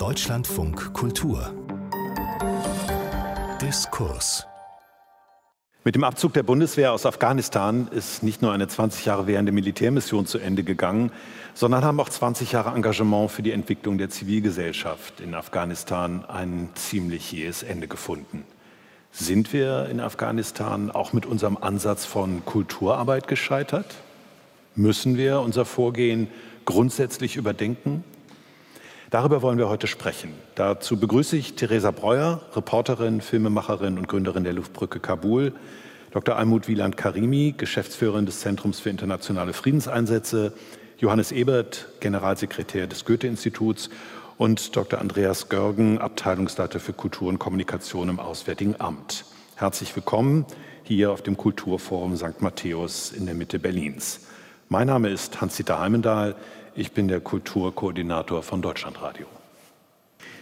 Deutschlandfunk Kultur Diskurs mit dem Abzug der Bundeswehr aus Afghanistan ist nicht nur eine 20 Jahre währende Militärmission zu Ende gegangen, sondern haben auch 20 Jahre Engagement für die Entwicklung der Zivilgesellschaft in Afghanistan ein ziemlich jähes Ende gefunden. Sind wir in Afghanistan auch mit unserem Ansatz von Kulturarbeit gescheitert? Müssen wir unser Vorgehen grundsätzlich überdenken? Darüber wollen wir heute sprechen. Dazu begrüße ich Theresa Breuer, Reporterin, Filmemacherin und Gründerin der Luftbrücke Kabul, Dr. Almut Wieland Karimi, Geschäftsführerin des Zentrums für internationale Friedenseinsätze, Johannes Ebert, Generalsekretär des Goethe-Instituts und Dr. Andreas Görgen, Abteilungsleiter für Kultur und Kommunikation im Auswärtigen Amt. Herzlich willkommen hier auf dem Kulturforum St. Matthäus in der Mitte Berlins. Mein Name ist Hans-Dieter Heimendahl. Ich bin der Kulturkoordinator von Deutschlandradio.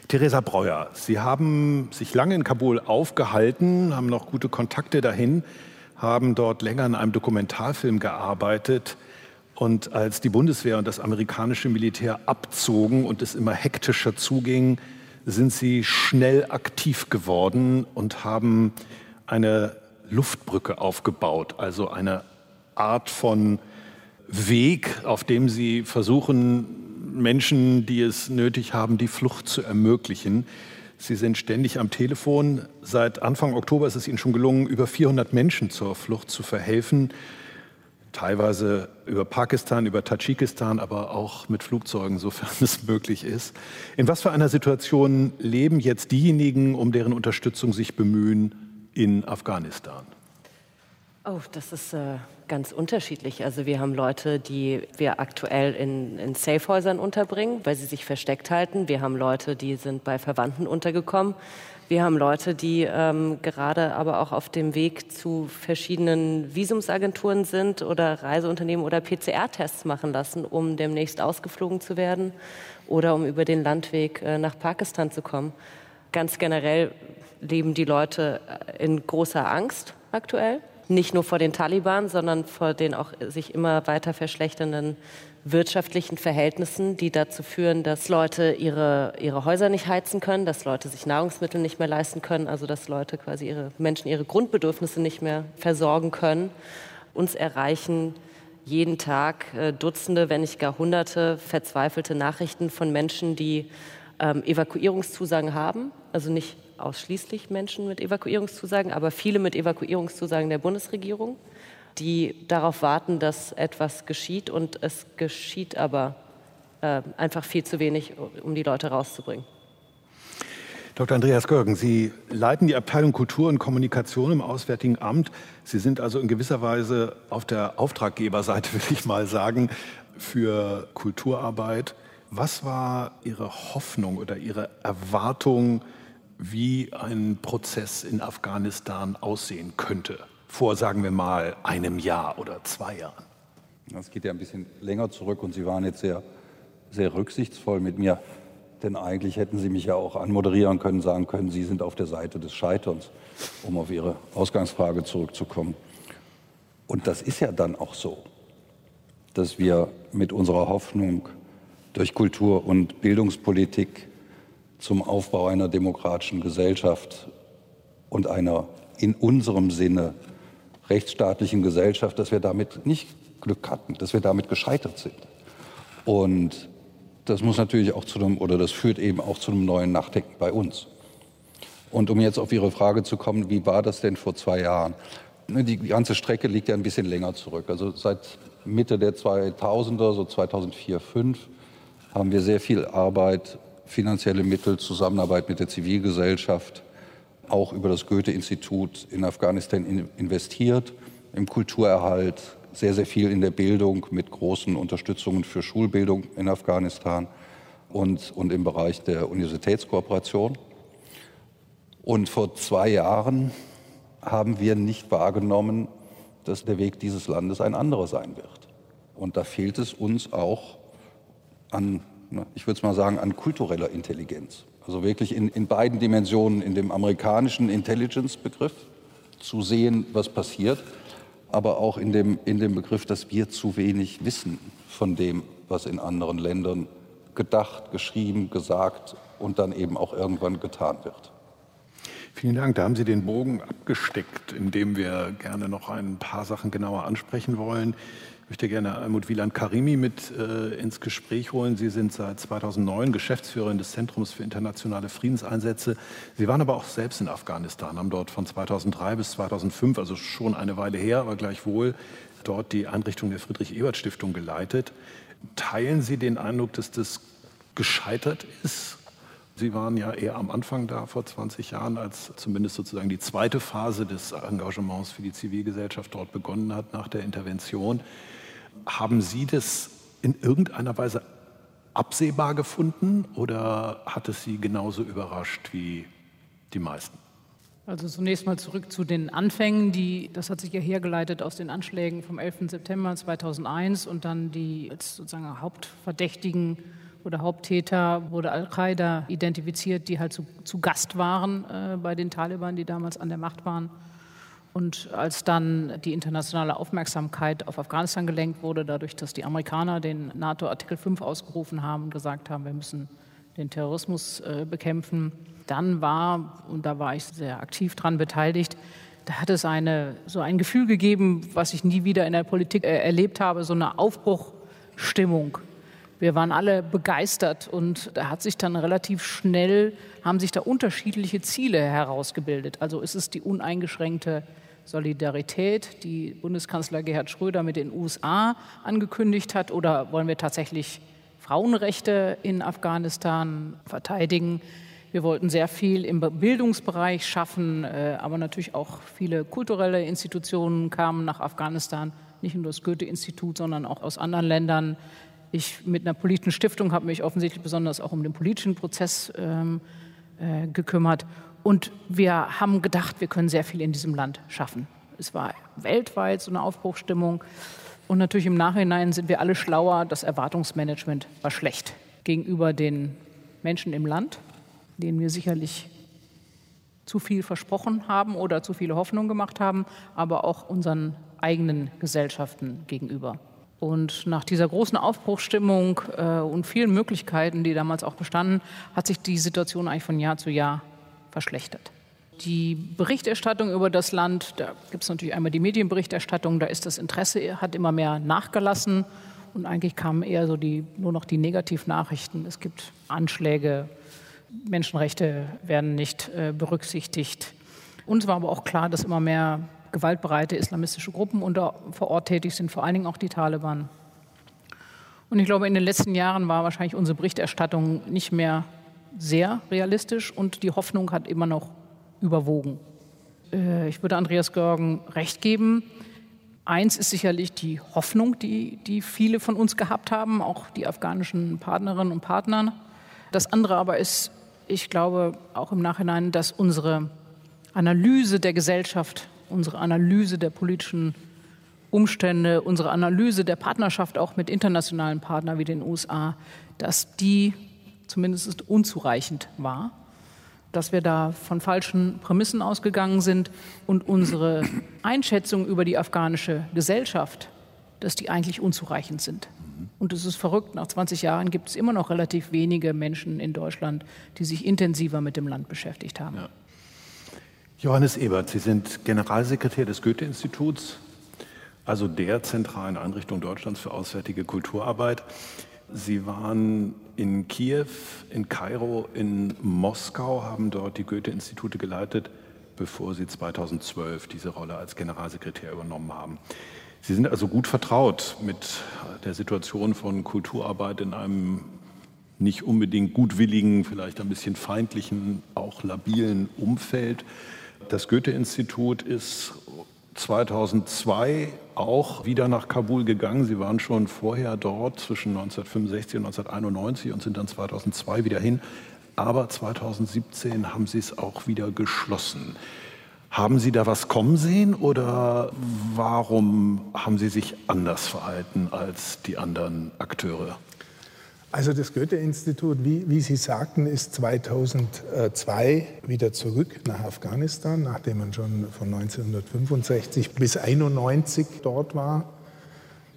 Theresa Breuer, Sie haben sich lange in Kabul aufgehalten, haben noch gute Kontakte dahin, haben dort länger an einem Dokumentarfilm gearbeitet. Und als die Bundeswehr und das amerikanische Militär abzogen und es immer hektischer zuging, sind Sie schnell aktiv geworden und haben eine Luftbrücke aufgebaut, also eine Art von Weg, auf dem sie versuchen, Menschen, die es nötig haben, die Flucht zu ermöglichen. Sie sind ständig am Telefon. Seit Anfang Oktober ist es Ihnen schon gelungen, über 400 Menschen zur Flucht zu verhelfen. Teilweise über Pakistan, über Tadschikistan, aber auch mit Flugzeugen, sofern es möglich ist. In was für einer Situation leben jetzt diejenigen, um deren Unterstützung sich bemühen in Afghanistan? Oh, das ist äh, ganz unterschiedlich. Also wir haben Leute, die wir aktuell in, in Safehäusern unterbringen, weil sie sich versteckt halten. Wir haben Leute, die sind bei Verwandten untergekommen. Wir haben Leute, die ähm, gerade aber auch auf dem Weg zu verschiedenen Visumsagenturen sind oder Reiseunternehmen oder PCR-Tests machen lassen, um demnächst ausgeflogen zu werden oder um über den Landweg äh, nach Pakistan zu kommen. Ganz generell leben die Leute äh, in großer Angst aktuell nicht nur vor den Taliban, sondern vor den auch sich immer weiter verschlechternden wirtschaftlichen Verhältnissen, die dazu führen, dass Leute ihre, ihre Häuser nicht heizen können, dass Leute sich Nahrungsmittel nicht mehr leisten können, also dass Leute quasi ihre Menschen ihre Grundbedürfnisse nicht mehr versorgen können. Uns erreichen jeden Tag äh, Dutzende, wenn nicht gar Hunderte verzweifelte Nachrichten von Menschen, die ähm, Evakuierungszusagen haben, also nicht ausschließlich Menschen mit Evakuierungszusagen, aber viele mit Evakuierungszusagen der Bundesregierung, die darauf warten, dass etwas geschieht und es geschieht aber äh, einfach viel zu wenig, um die Leute rauszubringen. Dr. Andreas Görgen, Sie leiten die Abteilung Kultur und Kommunikation im Auswärtigen Amt. Sie sind also in gewisser Weise auf der Auftraggeberseite, will ich mal sagen, für Kulturarbeit. Was war Ihre Hoffnung oder Ihre Erwartung wie ein Prozess in Afghanistan aussehen könnte, vor, sagen wir mal, einem Jahr oder zwei Jahren? Das geht ja ein bisschen länger zurück und Sie waren jetzt sehr, sehr rücksichtsvoll mit mir. Denn eigentlich hätten Sie mich ja auch anmoderieren können, sagen können, Sie sind auf der Seite des Scheiterns, um auf Ihre Ausgangsfrage zurückzukommen. Und das ist ja dann auch so, dass wir mit unserer Hoffnung durch Kultur- und Bildungspolitik zum Aufbau einer demokratischen Gesellschaft und einer in unserem Sinne rechtsstaatlichen Gesellschaft, dass wir damit nicht Glück hatten, dass wir damit gescheitert sind. Und das muss natürlich auch zu einem, oder das führt eben auch zu einem neuen Nachdenken bei uns. Und um jetzt auf Ihre Frage zu kommen, wie war das denn vor zwei Jahren? Ne, die ganze Strecke liegt ja ein bisschen länger zurück. Also seit Mitte der 2000er, so 2004, 2005, haben wir sehr viel Arbeit finanzielle Mittel, Zusammenarbeit mit der Zivilgesellschaft, auch über das Goethe-Institut in Afghanistan investiert, im Kulturerhalt, sehr, sehr viel in der Bildung mit großen Unterstützungen für Schulbildung in Afghanistan und, und im Bereich der Universitätskooperation. Und vor zwei Jahren haben wir nicht wahrgenommen, dass der Weg dieses Landes ein anderer sein wird. Und da fehlt es uns auch an ich würde es mal sagen, an kultureller Intelligenz. Also wirklich in, in beiden Dimensionen, in dem amerikanischen Intelligence-Begriff zu sehen, was passiert, aber auch in dem, in dem Begriff, dass wir zu wenig wissen von dem, was in anderen Ländern gedacht, geschrieben, gesagt und dann eben auch irgendwann getan wird. Vielen Dank. Da haben Sie den Bogen abgesteckt, indem wir gerne noch ein paar Sachen genauer ansprechen wollen. Ich möchte gerne Almut Wieland Karimi mit äh, ins Gespräch holen. Sie sind seit 2009 Geschäftsführerin des Zentrums für internationale Friedenseinsätze. Sie waren aber auch selbst in Afghanistan, haben dort von 2003 bis 2005, also schon eine Weile her, aber gleichwohl dort die Einrichtung der Friedrich-Ebert-Stiftung geleitet. Teilen Sie den Eindruck, dass das gescheitert ist Sie waren ja eher am Anfang da vor 20 Jahren, als zumindest sozusagen die zweite Phase des Engagements für die Zivilgesellschaft dort begonnen hat nach der Intervention. Haben Sie das in irgendeiner Weise absehbar gefunden oder hat es Sie genauso überrascht wie die meisten? Also zunächst mal zurück zu den Anfängen. Die, das hat sich ja hergeleitet aus den Anschlägen vom 11. September 2001 und dann die als sozusagen Hauptverdächtigen oder Haupttäter wurde Al-Qaida identifiziert, die halt zu, zu Gast waren äh, bei den Taliban, die damals an der Macht waren. Und als dann die internationale Aufmerksamkeit auf Afghanistan gelenkt wurde, dadurch, dass die Amerikaner den NATO-Artikel 5 ausgerufen haben und gesagt haben, wir müssen den Terrorismus äh, bekämpfen, dann war, und da war ich sehr aktiv dran beteiligt, da hat es eine, so ein Gefühl gegeben, was ich nie wieder in der Politik äh, erlebt habe, so eine Aufbruchstimmung wir waren alle begeistert und da hat sich dann relativ schnell, haben sich da unterschiedliche Ziele herausgebildet. Also ist es die uneingeschränkte Solidarität, die Bundeskanzler Gerhard Schröder mit den USA angekündigt hat, oder wollen wir tatsächlich Frauenrechte in Afghanistan verteidigen? Wir wollten sehr viel im Bildungsbereich schaffen, äh, aber natürlich auch viele kulturelle Institutionen kamen nach Afghanistan, nicht nur das Goethe-Institut, sondern auch aus anderen Ländern. Ich mit einer politischen Stiftung habe mich offensichtlich besonders auch um den politischen Prozess ähm, äh, gekümmert. Und wir haben gedacht, wir können sehr viel in diesem Land schaffen. Es war weltweit so eine Aufbruchstimmung. Und natürlich im Nachhinein sind wir alle schlauer. Das Erwartungsmanagement war schlecht gegenüber den Menschen im Land, denen wir sicherlich zu viel versprochen haben oder zu viele Hoffnungen gemacht haben, aber auch unseren eigenen Gesellschaften gegenüber. Und nach dieser großen Aufbruchsstimmung äh, und vielen Möglichkeiten, die damals auch bestanden, hat sich die Situation eigentlich von Jahr zu Jahr verschlechtert. Die Berichterstattung über das Land, da gibt es natürlich einmal die Medienberichterstattung, da ist das Interesse, hat immer mehr nachgelassen und eigentlich kamen eher so die, nur noch die Negativnachrichten. Es gibt Anschläge, Menschenrechte werden nicht äh, berücksichtigt. Uns war aber auch klar, dass immer mehr gewaltbereite islamistische Gruppen unter, vor Ort tätig sind, vor allen Dingen auch die Taliban. Und ich glaube, in den letzten Jahren war wahrscheinlich unsere Berichterstattung nicht mehr sehr realistisch und die Hoffnung hat immer noch überwogen. Äh, ich würde Andreas Görgen recht geben. Eins ist sicherlich die Hoffnung, die, die viele von uns gehabt haben, auch die afghanischen Partnerinnen und Partner. Das andere aber ist, ich glaube auch im Nachhinein, dass unsere Analyse der Gesellschaft unsere Analyse der politischen Umstände, unsere Analyse der Partnerschaft auch mit internationalen Partnern wie den USA, dass die zumindest unzureichend war, dass wir da von falschen Prämissen ausgegangen sind und unsere Einschätzung über die afghanische Gesellschaft, dass die eigentlich unzureichend sind. Und es ist verrückt, nach 20 Jahren gibt es immer noch relativ wenige Menschen in Deutschland, die sich intensiver mit dem Land beschäftigt haben. Ja. Johannes Ebert, Sie sind Generalsekretär des Goethe-Instituts, also der zentralen Einrichtung Deutschlands für auswärtige Kulturarbeit. Sie waren in Kiew, in Kairo, in Moskau, haben dort die Goethe-Institute geleitet, bevor Sie 2012 diese Rolle als Generalsekretär übernommen haben. Sie sind also gut vertraut mit der Situation von Kulturarbeit in einem nicht unbedingt gutwilligen, vielleicht ein bisschen feindlichen, auch labilen Umfeld. Das Goethe-Institut ist 2002 auch wieder nach Kabul gegangen. Sie waren schon vorher dort zwischen 1965 und 1991 und sind dann 2002 wieder hin. Aber 2017 haben Sie es auch wieder geschlossen. Haben Sie da was kommen sehen oder warum haben Sie sich anders verhalten als die anderen Akteure? Also das Goethe-Institut, wie, wie, Sie sagten, ist 2002 wieder zurück nach Afghanistan, nachdem man schon von 1965 bis 1991 dort war.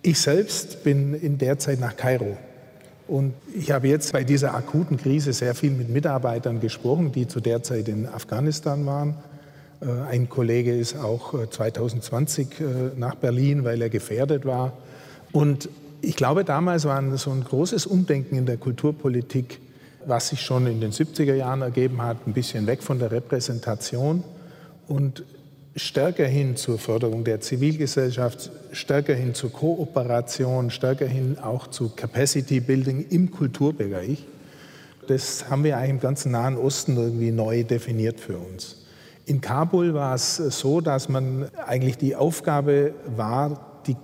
Ich selbst bin in der Zeit nach Kairo Und ich habe jetzt bei dieser akuten Krise sehr viel mit Mitarbeitern gesprochen, die zu der Zeit in Afghanistan waren. Äh, ein Kollege ist auch 2020 äh, nach Berlin, weil er gefährdet war. Und ich glaube, damals war so ein großes Umdenken in der Kulturpolitik, was sich schon in den 70er Jahren ergeben hat, ein bisschen weg von der Repräsentation und stärker hin zur Förderung der Zivilgesellschaft, stärker hin zur Kooperation, stärker hin auch zu Capacity Building im Kulturbereich. Das haben wir eigentlich im ganzen Nahen Osten irgendwie neu definiert für uns. In Kabul war es so, dass man eigentlich die Aufgabe war, die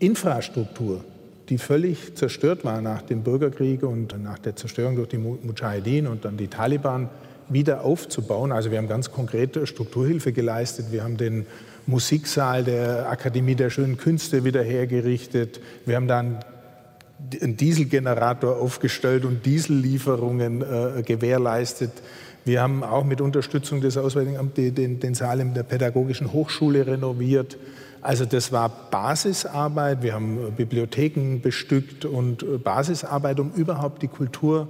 Kulturinfrastruktur, die völlig zerstört war nach dem Bürgerkrieg und nach der Zerstörung durch die Mujahedin und dann die Taliban, wieder aufzubauen. Also wir haben ganz konkrete Strukturhilfe geleistet. Wir haben den Musiksaal der Akademie der Schönen Künste wieder hergerichtet. Wir haben dann einen Dieselgenerator aufgestellt und Diesellieferungen äh, gewährleistet. Wir haben auch mit Unterstützung des Auswärtigen Amts den, den Saal in der Pädagogischen Hochschule renoviert. Also das war Basisarbeit. Wir haben Bibliotheken bestückt und äh, Basisarbeit, um überhaupt die Kultur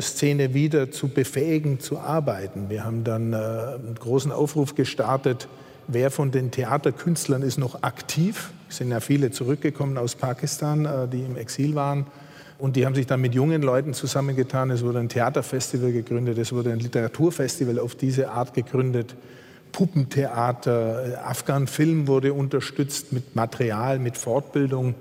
Szene wieder zu befähigen, zu arbeiten. Wir haben dann äh, einen großen Aufruf gestartet, wer von den Theaterkünstlern ist noch aktiv. Es sind ja viele zurückgekommen aus Pakistan, äh, die im Exil waren. Und die haben sich dann mit jungen Leuten zusammengetan. Es wurde ein Theaterfestival gegründet, es wurde ein Literaturfestival auf diese Art gegründet. Puppentheater, äh, Afghan-Film wurde unterstützt mit Material, mit Fortbildung.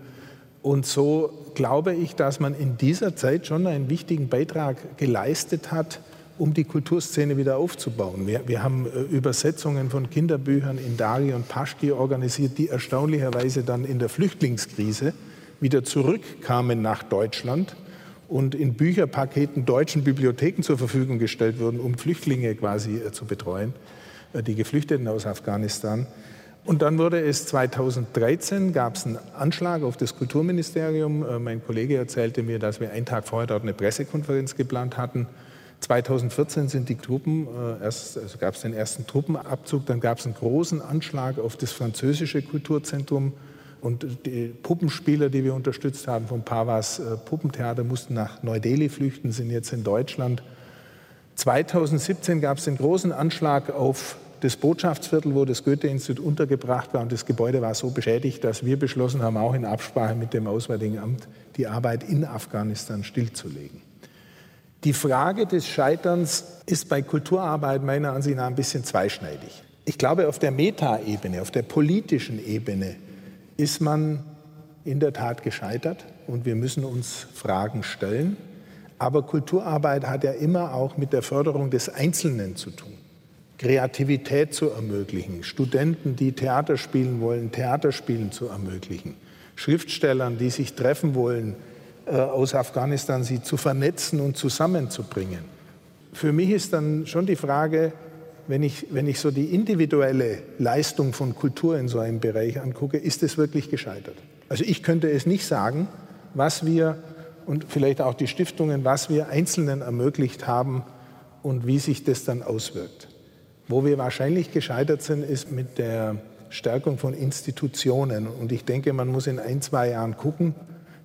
Und so glaube ich, dass man in dieser Zeit schon einen wichtigen Beitrag geleistet hat, um die Kulturszene wieder aufzubauen. Wir, wir, haben äh, Übersetzungen von Kinderbüchern in Dari und Pashti organisiert, die erstaunlicherweise dann in der Flüchtlingskrise wieder zurückkamen nach Deutschland und in Bücherpaketen deutschen Bibliotheken zur Verfügung gestellt wurden, um Flüchtlinge quasi äh, zu betreuen, die Geflüchteten aus Afghanistan. Und dann wurde es 2013, gab es einen Anschlag auf das Kulturministerium. Äh, mein Kollege erzählte mir, dass wir einen Tag vorher dort eine Pressekonferenz geplant hatten. 2014 sind die Truppen, äh, erst, also gab es den ersten Truppenabzug, dann gab es einen großen Anschlag auf das französische Kulturzentrum. Und die Puppenspieler, die wir unterstützt haben vom Pavas äh, Puppentheater, mussten nach Neu-Delhi flüchten, sind jetzt in Deutschland. 2017 gab es den großen Anschlag auf das Botschaftsviertel, wo das Goethe-Institut untergebracht war. Und das Gebäude war so beschädigt, dass wir beschlossen haben, auch in Absprache mit dem Auswärtigen Amt, die Arbeit in Afghanistan stillzulegen. Die Frage des Scheiterns ist bei Kulturarbeit meiner Ansicht nach ein bisschen zweischneidig. Ich glaube, auf der Metaebene, auf der politischen Ebene ist man in der Tat gescheitert und wir müssen uns Fragen stellen. Aber Kulturarbeit hat ja immer auch mit der Förderung des Einzelnen zu tun. Kreativität zu ermöglichen, Studenten, die Theater spielen wollen, Theaterspielen zu ermöglichen, Schriftstellern, die sich treffen wollen, äh, aus Afghanistan sie zu vernetzen und zusammenzubringen. Für mich ist dann schon die Frage, wenn ich, wenn ich so die individuelle Leistung von Kultur in so einem Bereich angucke, ist es wirklich gescheitert? Also ich könnte es nicht sagen, was wir und vielleicht auch die Stiftungen, was wir Einzelnen ermöglicht haben und wie sich das dann auswirkt. Wo wir wahrscheinlich gescheitert sind, ist mit der Stärkung von Institutionen. Und ich denke, man muss in ein, zwei Jahren gucken.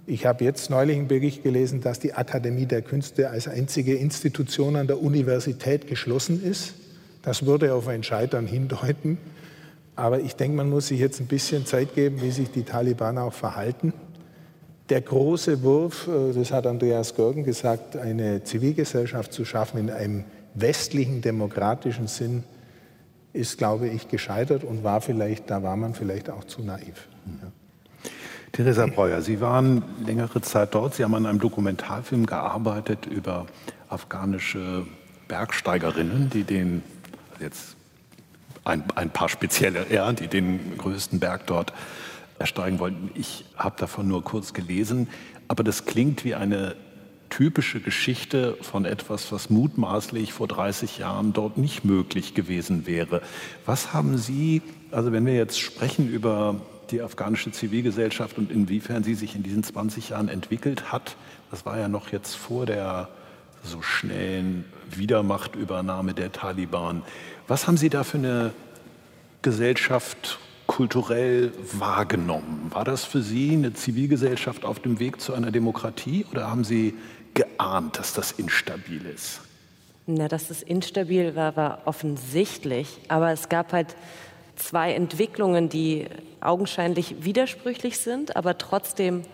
Ich habe jetzt neulich einen Bericht gelesen, dass die Akademie der Künste als einzige Institution an der Universität geschlossen ist. Das würde auf ein Scheitern hindeuten. Aber ich denke, man muss sich jetzt ein bisschen Zeit geben, wie sich die Taliban auch verhalten. Der große Wurf, äh, das hat Andreas Görgen gesagt, eine Zivilgesellschaft zu schaffen in einem westlichen demokratischen Sinn, ist, glaube ich, gescheitert und war vielleicht, da war man vielleicht auch zu naiv. Ja. Theresa Breuer, Sie waren längere Zeit dort. Sie haben an einem Dokumentarfilm gearbeitet über afghanische Bergsteigerinnen, die den, jetzt ein, ein paar spezielle, ja, die den größten Berg dort ersteigen wollten. Ich habe davon nur kurz gelesen, aber das klingt wie eine typische Geschichte von etwas, was mutmaßlich vor 30 Jahren dort nicht möglich gewesen wäre. Was haben Sie, also wenn wir jetzt sprechen über die afghanische Zivilgesellschaft und inwiefern sie sich in diesen 20 Jahren entwickelt hat, das war ja noch jetzt vor der so schnellen Wiedermachtübernahme der Taliban. Was haben Sie da für eine Gesellschaft kulturell wahrgenommen? War das für Sie eine Zivilgesellschaft auf dem Weg zu einer Demokratie oder haben Sie geahnt, dass das instabil ist? Na, dass es instabil war, war offensichtlich. Aber es gab halt zwei Entwicklungen, die augenscheinlich widersprüchlich sind, aber trotzdem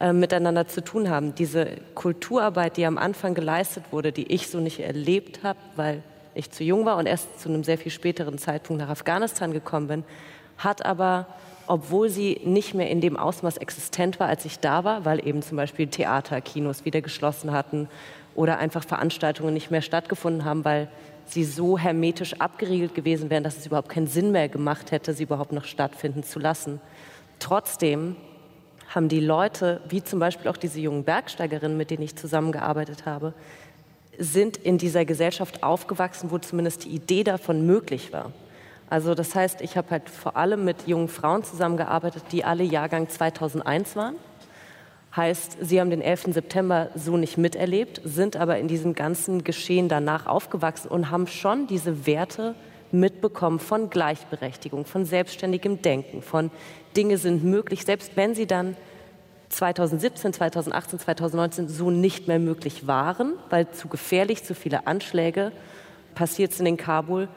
äh, miteinander zu tun haben. Diese Kulturarbeit, die am Anfang geleistet wurde, die ich so nicht erlebt habe, weil ich zu jung war und erst zu einem sehr viel späteren Zeitpunkt nach Afghanistan gekommen bin, hat aber, obwohl sie nicht mehr in dem Ausmaß existent war, als ich da war, weil eben zum Beispiel Theater, Kinos wieder geschlossen hatten oder einfach Veranstaltungen nicht mehr stattgefunden haben, weil sie so hermetisch abgeriegelt gewesen wären, dass es überhaupt keinen Sinn mehr gemacht hätte, sie überhaupt noch stattfinden zu lassen. Trotzdem haben die Leute, wie zum Beispiel auch diese jungen Bergsteigerinnen, mit denen ich zusammengearbeitet habe, sind in dieser Gesellschaft aufgewachsen, wo zumindest die Idee davon möglich war. Also das heißt, ich habe halt vor allem mit jungen Frauen zusammengearbeitet, die alle Jahrgang 2001 waren. Heißt, sie haben den 11. September so nicht miterlebt, sind aber in diesem ganzen Geschehen danach aufgewachsen und haben schon diese Werte mitbekommen von Gleichberechtigung, von selbstständigem Denken, von Dinge sind möglich, selbst wenn sie dann 2017, 2018, 2019 so nicht mehr möglich waren, weil zu gefährlich, zu viele Anschläge passiert sind in Kabul,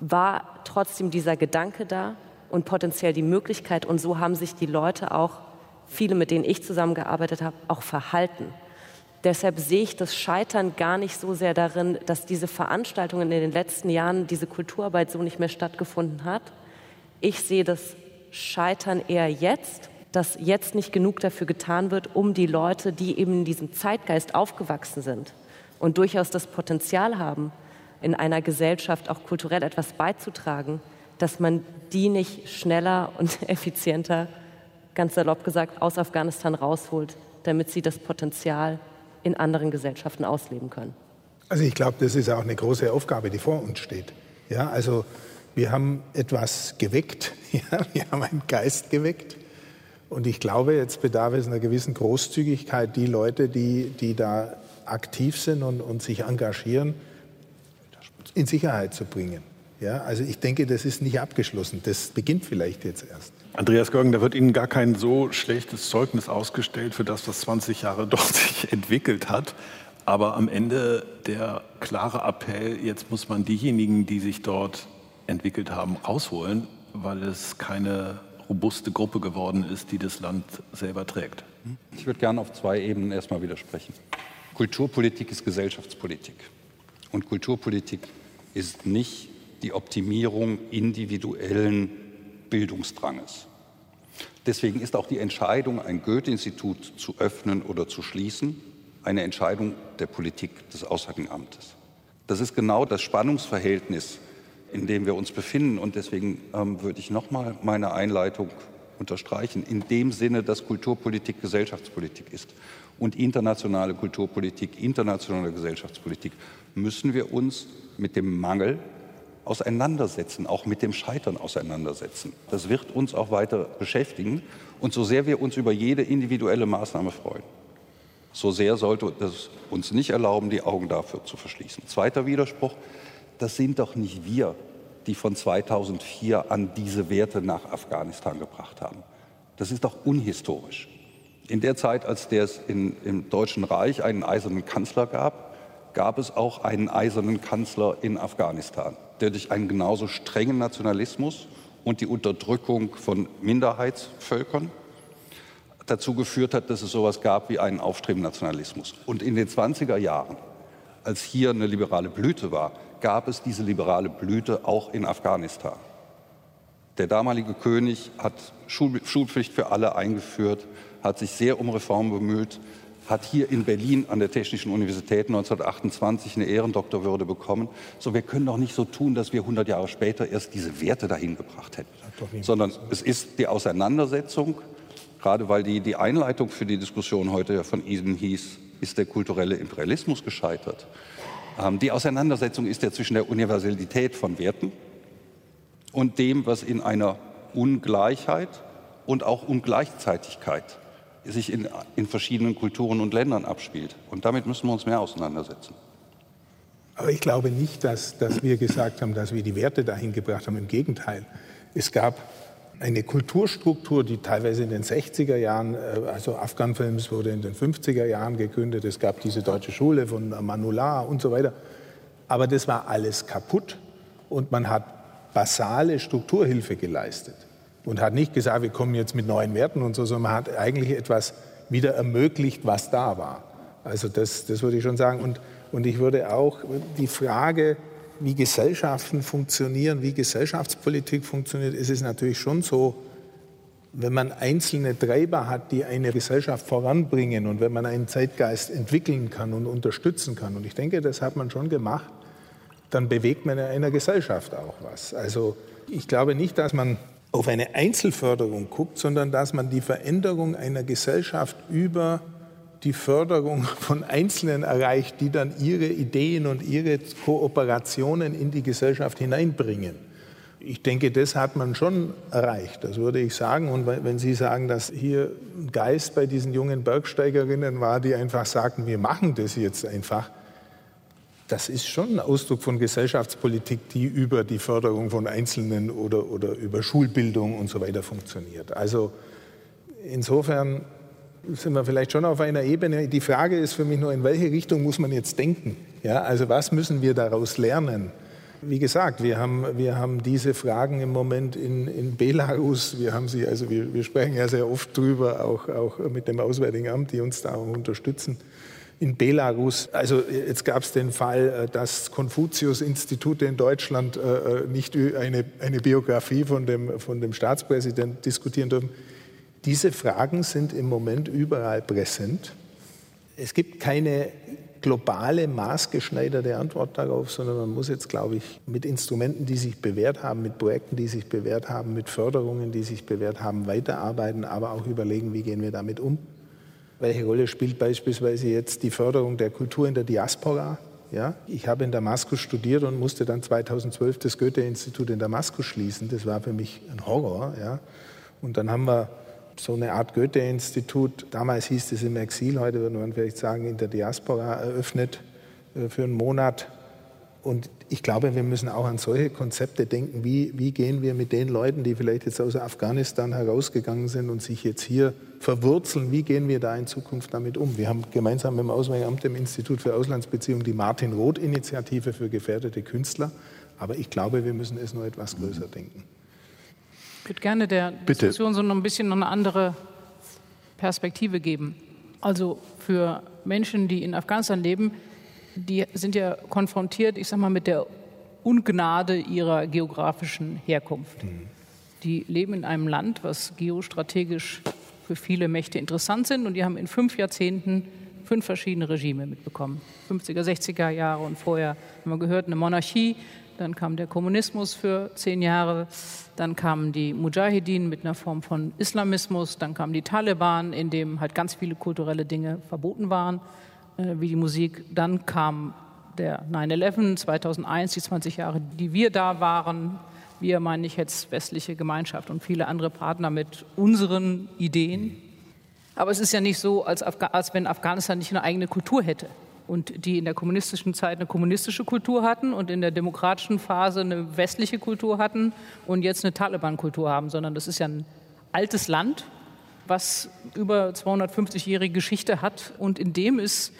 war trotzdem dieser Gedanke da und potenziell die Möglichkeit. Und so haben sich die Leute auch, viele mit denen ich zusammengearbeitet habe, auch verhalten. Deshalb sehe ich das Scheitern gar nicht so sehr darin, dass diese Veranstaltungen in den letzten Jahren, diese Kulturarbeit so nicht mehr stattgefunden hat. Ich sehe das Scheitern eher jetzt, dass jetzt nicht genug dafür getan wird, um die Leute, die eben in diesem Zeitgeist aufgewachsen sind und durchaus das Potenzial haben, in einer Gesellschaft auch kulturell etwas beizutragen, dass man die nicht schneller und effizienter, ganz salopp gesagt, aus Afghanistan rausholt, damit sie das Potenzial in anderen Gesellschaften ausleben können. Also ich glaube, das ist auch eine große Aufgabe, die vor uns steht. Ja, also wir haben etwas geweckt, ja, wir haben einen Geist geweckt. Und ich glaube, jetzt bedarf es einer gewissen Großzügigkeit, die Leute, die, die da aktiv sind und, und sich engagieren, in Sicherheit zu bringen. Ja, also ich denke, das ist nicht abgeschlossen. Das beginnt vielleicht jetzt erst. Andreas Görgen, da wird Ihnen gar kein so schlechtes Zeugnis ausgestellt für das, was 20 Jahre dort sich entwickelt hat. Aber am Ende der klare Appell, jetzt muss man diejenigen, die sich dort entwickelt haben, rausholen, weil es keine robuste Gruppe geworden ist, die das Land selber trägt. Ich würde gerne auf zwei Ebenen erstmal widersprechen. Kulturpolitik ist Gesellschaftspolitik. Und Kulturpolitik ist nicht die Optimierung individuellen Bildungsdranges. Deswegen ist auch die Entscheidung, ein Goethe-Institut zu öffnen oder zu schließen, eine Entscheidung der Politik des Auswärtigen Amtes. Das ist genau das Spannungsverhältnis, in dem wir uns befinden. Und deswegen ähm, würde ich nochmal meine Einleitung unterstreichen, in dem Sinne, dass Kulturpolitik Gesellschaftspolitik ist und internationale Kulturpolitik, internationale Gesellschaftspolitik, müssen wir uns mit dem Mangel auseinandersetzen, auch mit dem Scheitern auseinandersetzen. Das wird uns auch weiter beschäftigen. Und so sehr wir uns über jede individuelle Maßnahme freuen, so sehr sollte es uns nicht erlauben, die Augen dafür zu verschließen. Zweiter Widerspruch, das sind doch nicht wir, die von 2004 an diese Werte nach Afghanistan gebracht haben. Das ist doch unhistorisch. In der Zeit, als es in, im Deutschen Reich einen eisernen Kanzler gab, gab es auch einen eisernen Kanzler in Afghanistan, der durch einen genauso strengen Nationalismus und die Unterdrückung von Minderheitsvölkern dazu geführt hat, dass es sowas gab wie einen aufstrebenden Nationalismus. Und in den 20er Jahren, als hier eine liberale Blüte war, gab es diese liberale Blüte auch in Afghanistan. Der damalige König hat Schul Schulpflicht für alle eingeführt, hat sich sehr um Reformen bemüht, hat hier in Berlin an der Technischen Universität 1928 eine Ehrendoktorwürde bekommen. So, wir können doch nicht so tun, dass wir 100 Jahre später erst diese Werte dahin gebracht hätten, sondern es ist die Auseinandersetzung, gerade weil die, die Einleitung für die Diskussion heute von Ihnen hieß, ist der kulturelle Imperialismus gescheitert. Ähm, die Auseinandersetzung ist ja zwischen der Universalität von Werten und dem, was in einer Ungleichheit und auch Ungleichzeitigkeit sich in, in verschiedenen Kulturen und Ländern abspielt. Und damit müssen wir uns mehr auseinandersetzen. Aber ich glaube nicht, dass, dass wir gesagt haben, dass wir die Werte dahin gebracht haben. Im Gegenteil. Es gab eine Kulturstruktur, die teilweise in den 60er Jahren, äh, also Afghan-Films wurde in den 50er Jahren gegründet, es gab diese deutsche Schule von Manullah und so weiter. Aber das war alles kaputt und man hat basale Strukturhilfe geleistet und hat nicht gesagt, wir kommen jetzt mit neuen Werten und so, sondern man hat eigentlich etwas wieder ermöglicht, was da war. Also das, das würde ich schon sagen. Und, und ich würde auch die Frage, wie Gesellschaften funktionieren, wie Gesellschaftspolitik funktioniert, ist es natürlich schon so, wenn man einzelne Treiber hat, die eine Gesellschaft voranbringen und wenn man einen Zeitgeist entwickeln kann und unterstützen kann, und ich denke, das hat man schon gemacht, dann bewegt man in einer Gesellschaft auch was. Also ich glaube nicht, dass man auf eine Einzelförderung guckt, sondern dass man die Veränderung einer Gesellschaft über die Förderung von Einzelnen erreicht, die dann ihre Ideen und ihre Kooperationen in die Gesellschaft hineinbringen. Ich denke, das hat man schon erreicht, das würde ich sagen. Und wenn Sie sagen, dass hier ein Geist bei diesen jungen Bergsteigerinnen war, die einfach sagten, wir machen das jetzt einfach, das ist schon ein Ausdruck von Gesellschaftspolitik, die über die Förderung von Einzelnen oder, oder über Schulbildung und so weiter funktioniert. Also insofern sind wir vielleicht schon auf einer Ebene. Die Frage ist für mich nur, in welche Richtung muss man jetzt denken? Ja, also was müssen wir daraus lernen? Wie gesagt, wir haben, wir haben diese Fragen im Moment in, in Belarus. Wir haben sie, also wir, wir sprechen ja sehr oft drüber, auch, auch mit dem Auswärtigen Amt, die uns da unterstützen in Belarus. Also jetzt gab es den Fall, äh, dass Konfuzius-Institute in Deutschland äh, äh, nicht eine, eine Biografie von dem, von dem Staatspräsidenten diskutieren dürfen. Diese Fragen sind im Moment überall präsent. Es gibt keine globale, maßgeschneiderte Antwort darauf, sondern man muss jetzt, glaube ich, mit Instrumenten, die sich bewährt haben, mit Projekten, die sich bewährt haben, mit Förderungen, die sich bewährt haben, weiterarbeiten, aber auch überlegen, wie gehen wir damit um. Welche Rolle spielt beispielsweise jetzt die Förderung der Kultur in der Diaspora? Ja, ich habe in Damaskus studiert und musste dann 2012 das Goethe-Institut in Damaskus schließen. Das war für mich ein Horror. Ja. Und dann haben wir so eine Art Goethe-Institut, damals hieß es im Exil, heute würde man vielleicht sagen in der Diaspora, eröffnet äh, für einen Monat. Und ich glaube, wir müssen auch an solche Konzepte denken. Wie, wie gehen wir mit den Leuten, die vielleicht jetzt aus Afghanistan herausgegangen sind und sich jetzt hier verwurzeln, wie gehen wir da in Zukunft damit um? Wir haben gemeinsam mit dem Auswärtigen Amt, dem Institut für Auslandsbeziehungen, die Martin-Roth-Initiative für gefährdete Künstler. Aber ich glaube, wir müssen es nur etwas größer denken. Ich würde gerne der Bitte. Diskussion so noch ein bisschen noch eine andere Perspektive geben. Also für Menschen, die in Afghanistan leben, die sind ja konfrontiert, ich sag mal, mit der Ungnade ihrer geografischen Herkunft. Mhm. Die leben in einem Land, was geostrategisch für viele Mächte interessant sind und die haben in fünf Jahrzehnten fünf verschiedene Regime mitbekommen. 50er, 60er Jahre und vorher haben wir gehört, eine Monarchie, dann kam der Kommunismus für zehn Jahre, dann kamen die Mujahideen mit einer Form von Islamismus, dann kamen die Taliban, in dem halt ganz viele kulturelle Dinge verboten waren. Äh, wie die Musik. Dann kam der 9-11 2001, die 20 Jahre, die wir da waren. Wir meine ich jetzt westliche Gemeinschaft und viele andere Partner mit unseren Ideen. Aber es ist ja nicht so, als, Afga als wenn Afghanistan nicht eine eigene Kultur hätte und die in der kommunistischen Zeit eine kommunistische Kultur hatten und in der demokratischen Phase eine westliche Kultur hatten und jetzt eine Taliban-Kultur haben, sondern das ist ja ein altes Land was über 250-jährige Geschichte hat und in dem es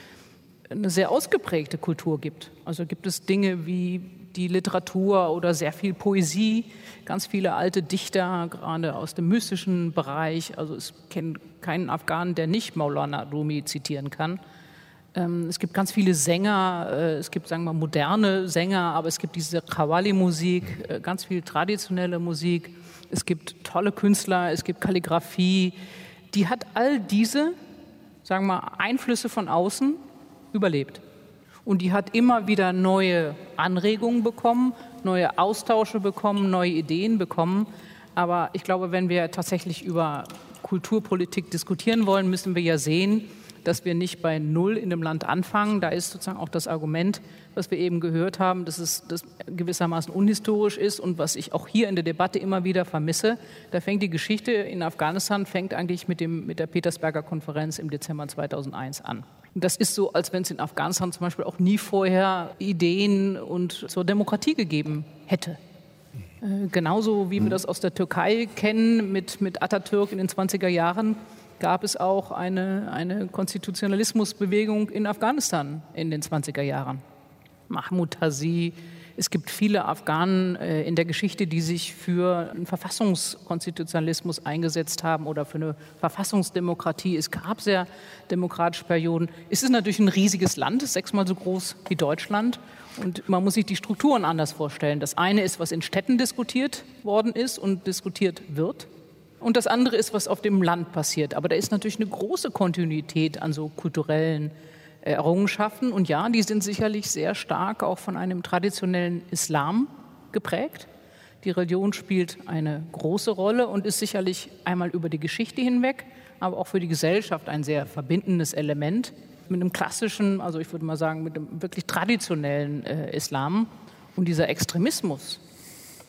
eine sehr ausgeprägte Kultur gibt. Also gibt es Dinge wie die Literatur oder sehr viel Poesie, ganz viele alte Dichter, gerade aus dem mystischen Bereich. Also es kennt keinen Afghanen, der nicht Maulana Rumi zitieren kann. Ähm, es gibt ganz viele Sänger, äh, es gibt, sagen wir moderne Sänger, aber es gibt diese Qawwali-Musik, äh, ganz viel traditionelle Musik es gibt tolle Künstler, es gibt Kalligrafie. Die hat all diese, sagen wir Einflüsse von außen überlebt. Und die hat immer wieder neue Anregungen bekommen, neue Austausche bekommen, neue Ideen bekommen. Aber ich glaube, wenn wir tatsächlich über Kulturpolitik diskutieren wollen, müssen wir ja sehen, dass wir nicht bei Null in dem Land anfangen. Da ist sozusagen auch das Argument, was wir eben gehört haben, dass es das gewissermaßen unhistorisch ist und was ich auch hier in der Debatte immer wieder vermisse. Da fängt die Geschichte in Afghanistan fängt eigentlich mit, dem, mit der Petersberger Konferenz im Dezember 2001 an. Und das ist so, als wenn es in Afghanistan zum Beispiel auch nie vorher Ideen und zur Demokratie gegeben hätte. Äh, genauso wie wir das aus der Türkei kennen mit, mit Atatürk in den 20er Jahren, gab es auch eine, eine Konstitutionalismusbewegung in Afghanistan in den 20er Jahren. Mahmoud Hazi, es gibt viele Afghanen äh, in der Geschichte, die sich für einen Verfassungskonstitutionalismus eingesetzt haben oder für eine Verfassungsdemokratie. Es gab sehr demokratische Perioden. Es ist natürlich ein riesiges Land, sechsmal so groß wie Deutschland. Und man muss sich die Strukturen anders vorstellen. Das eine ist, was in Städten diskutiert worden ist und diskutiert wird. Und das andere ist, was auf dem Land passiert. Aber da ist natürlich eine große Kontinuität an so kulturellen Errungenschaften. Und ja, die sind sicherlich sehr stark auch von einem traditionellen Islam geprägt. Die Religion spielt eine große Rolle und ist sicherlich einmal über die Geschichte hinweg, aber auch für die Gesellschaft ein sehr verbindendes Element mit einem klassischen, also ich würde mal sagen, mit einem wirklich traditionellen äh, Islam. Und dieser Extremismus,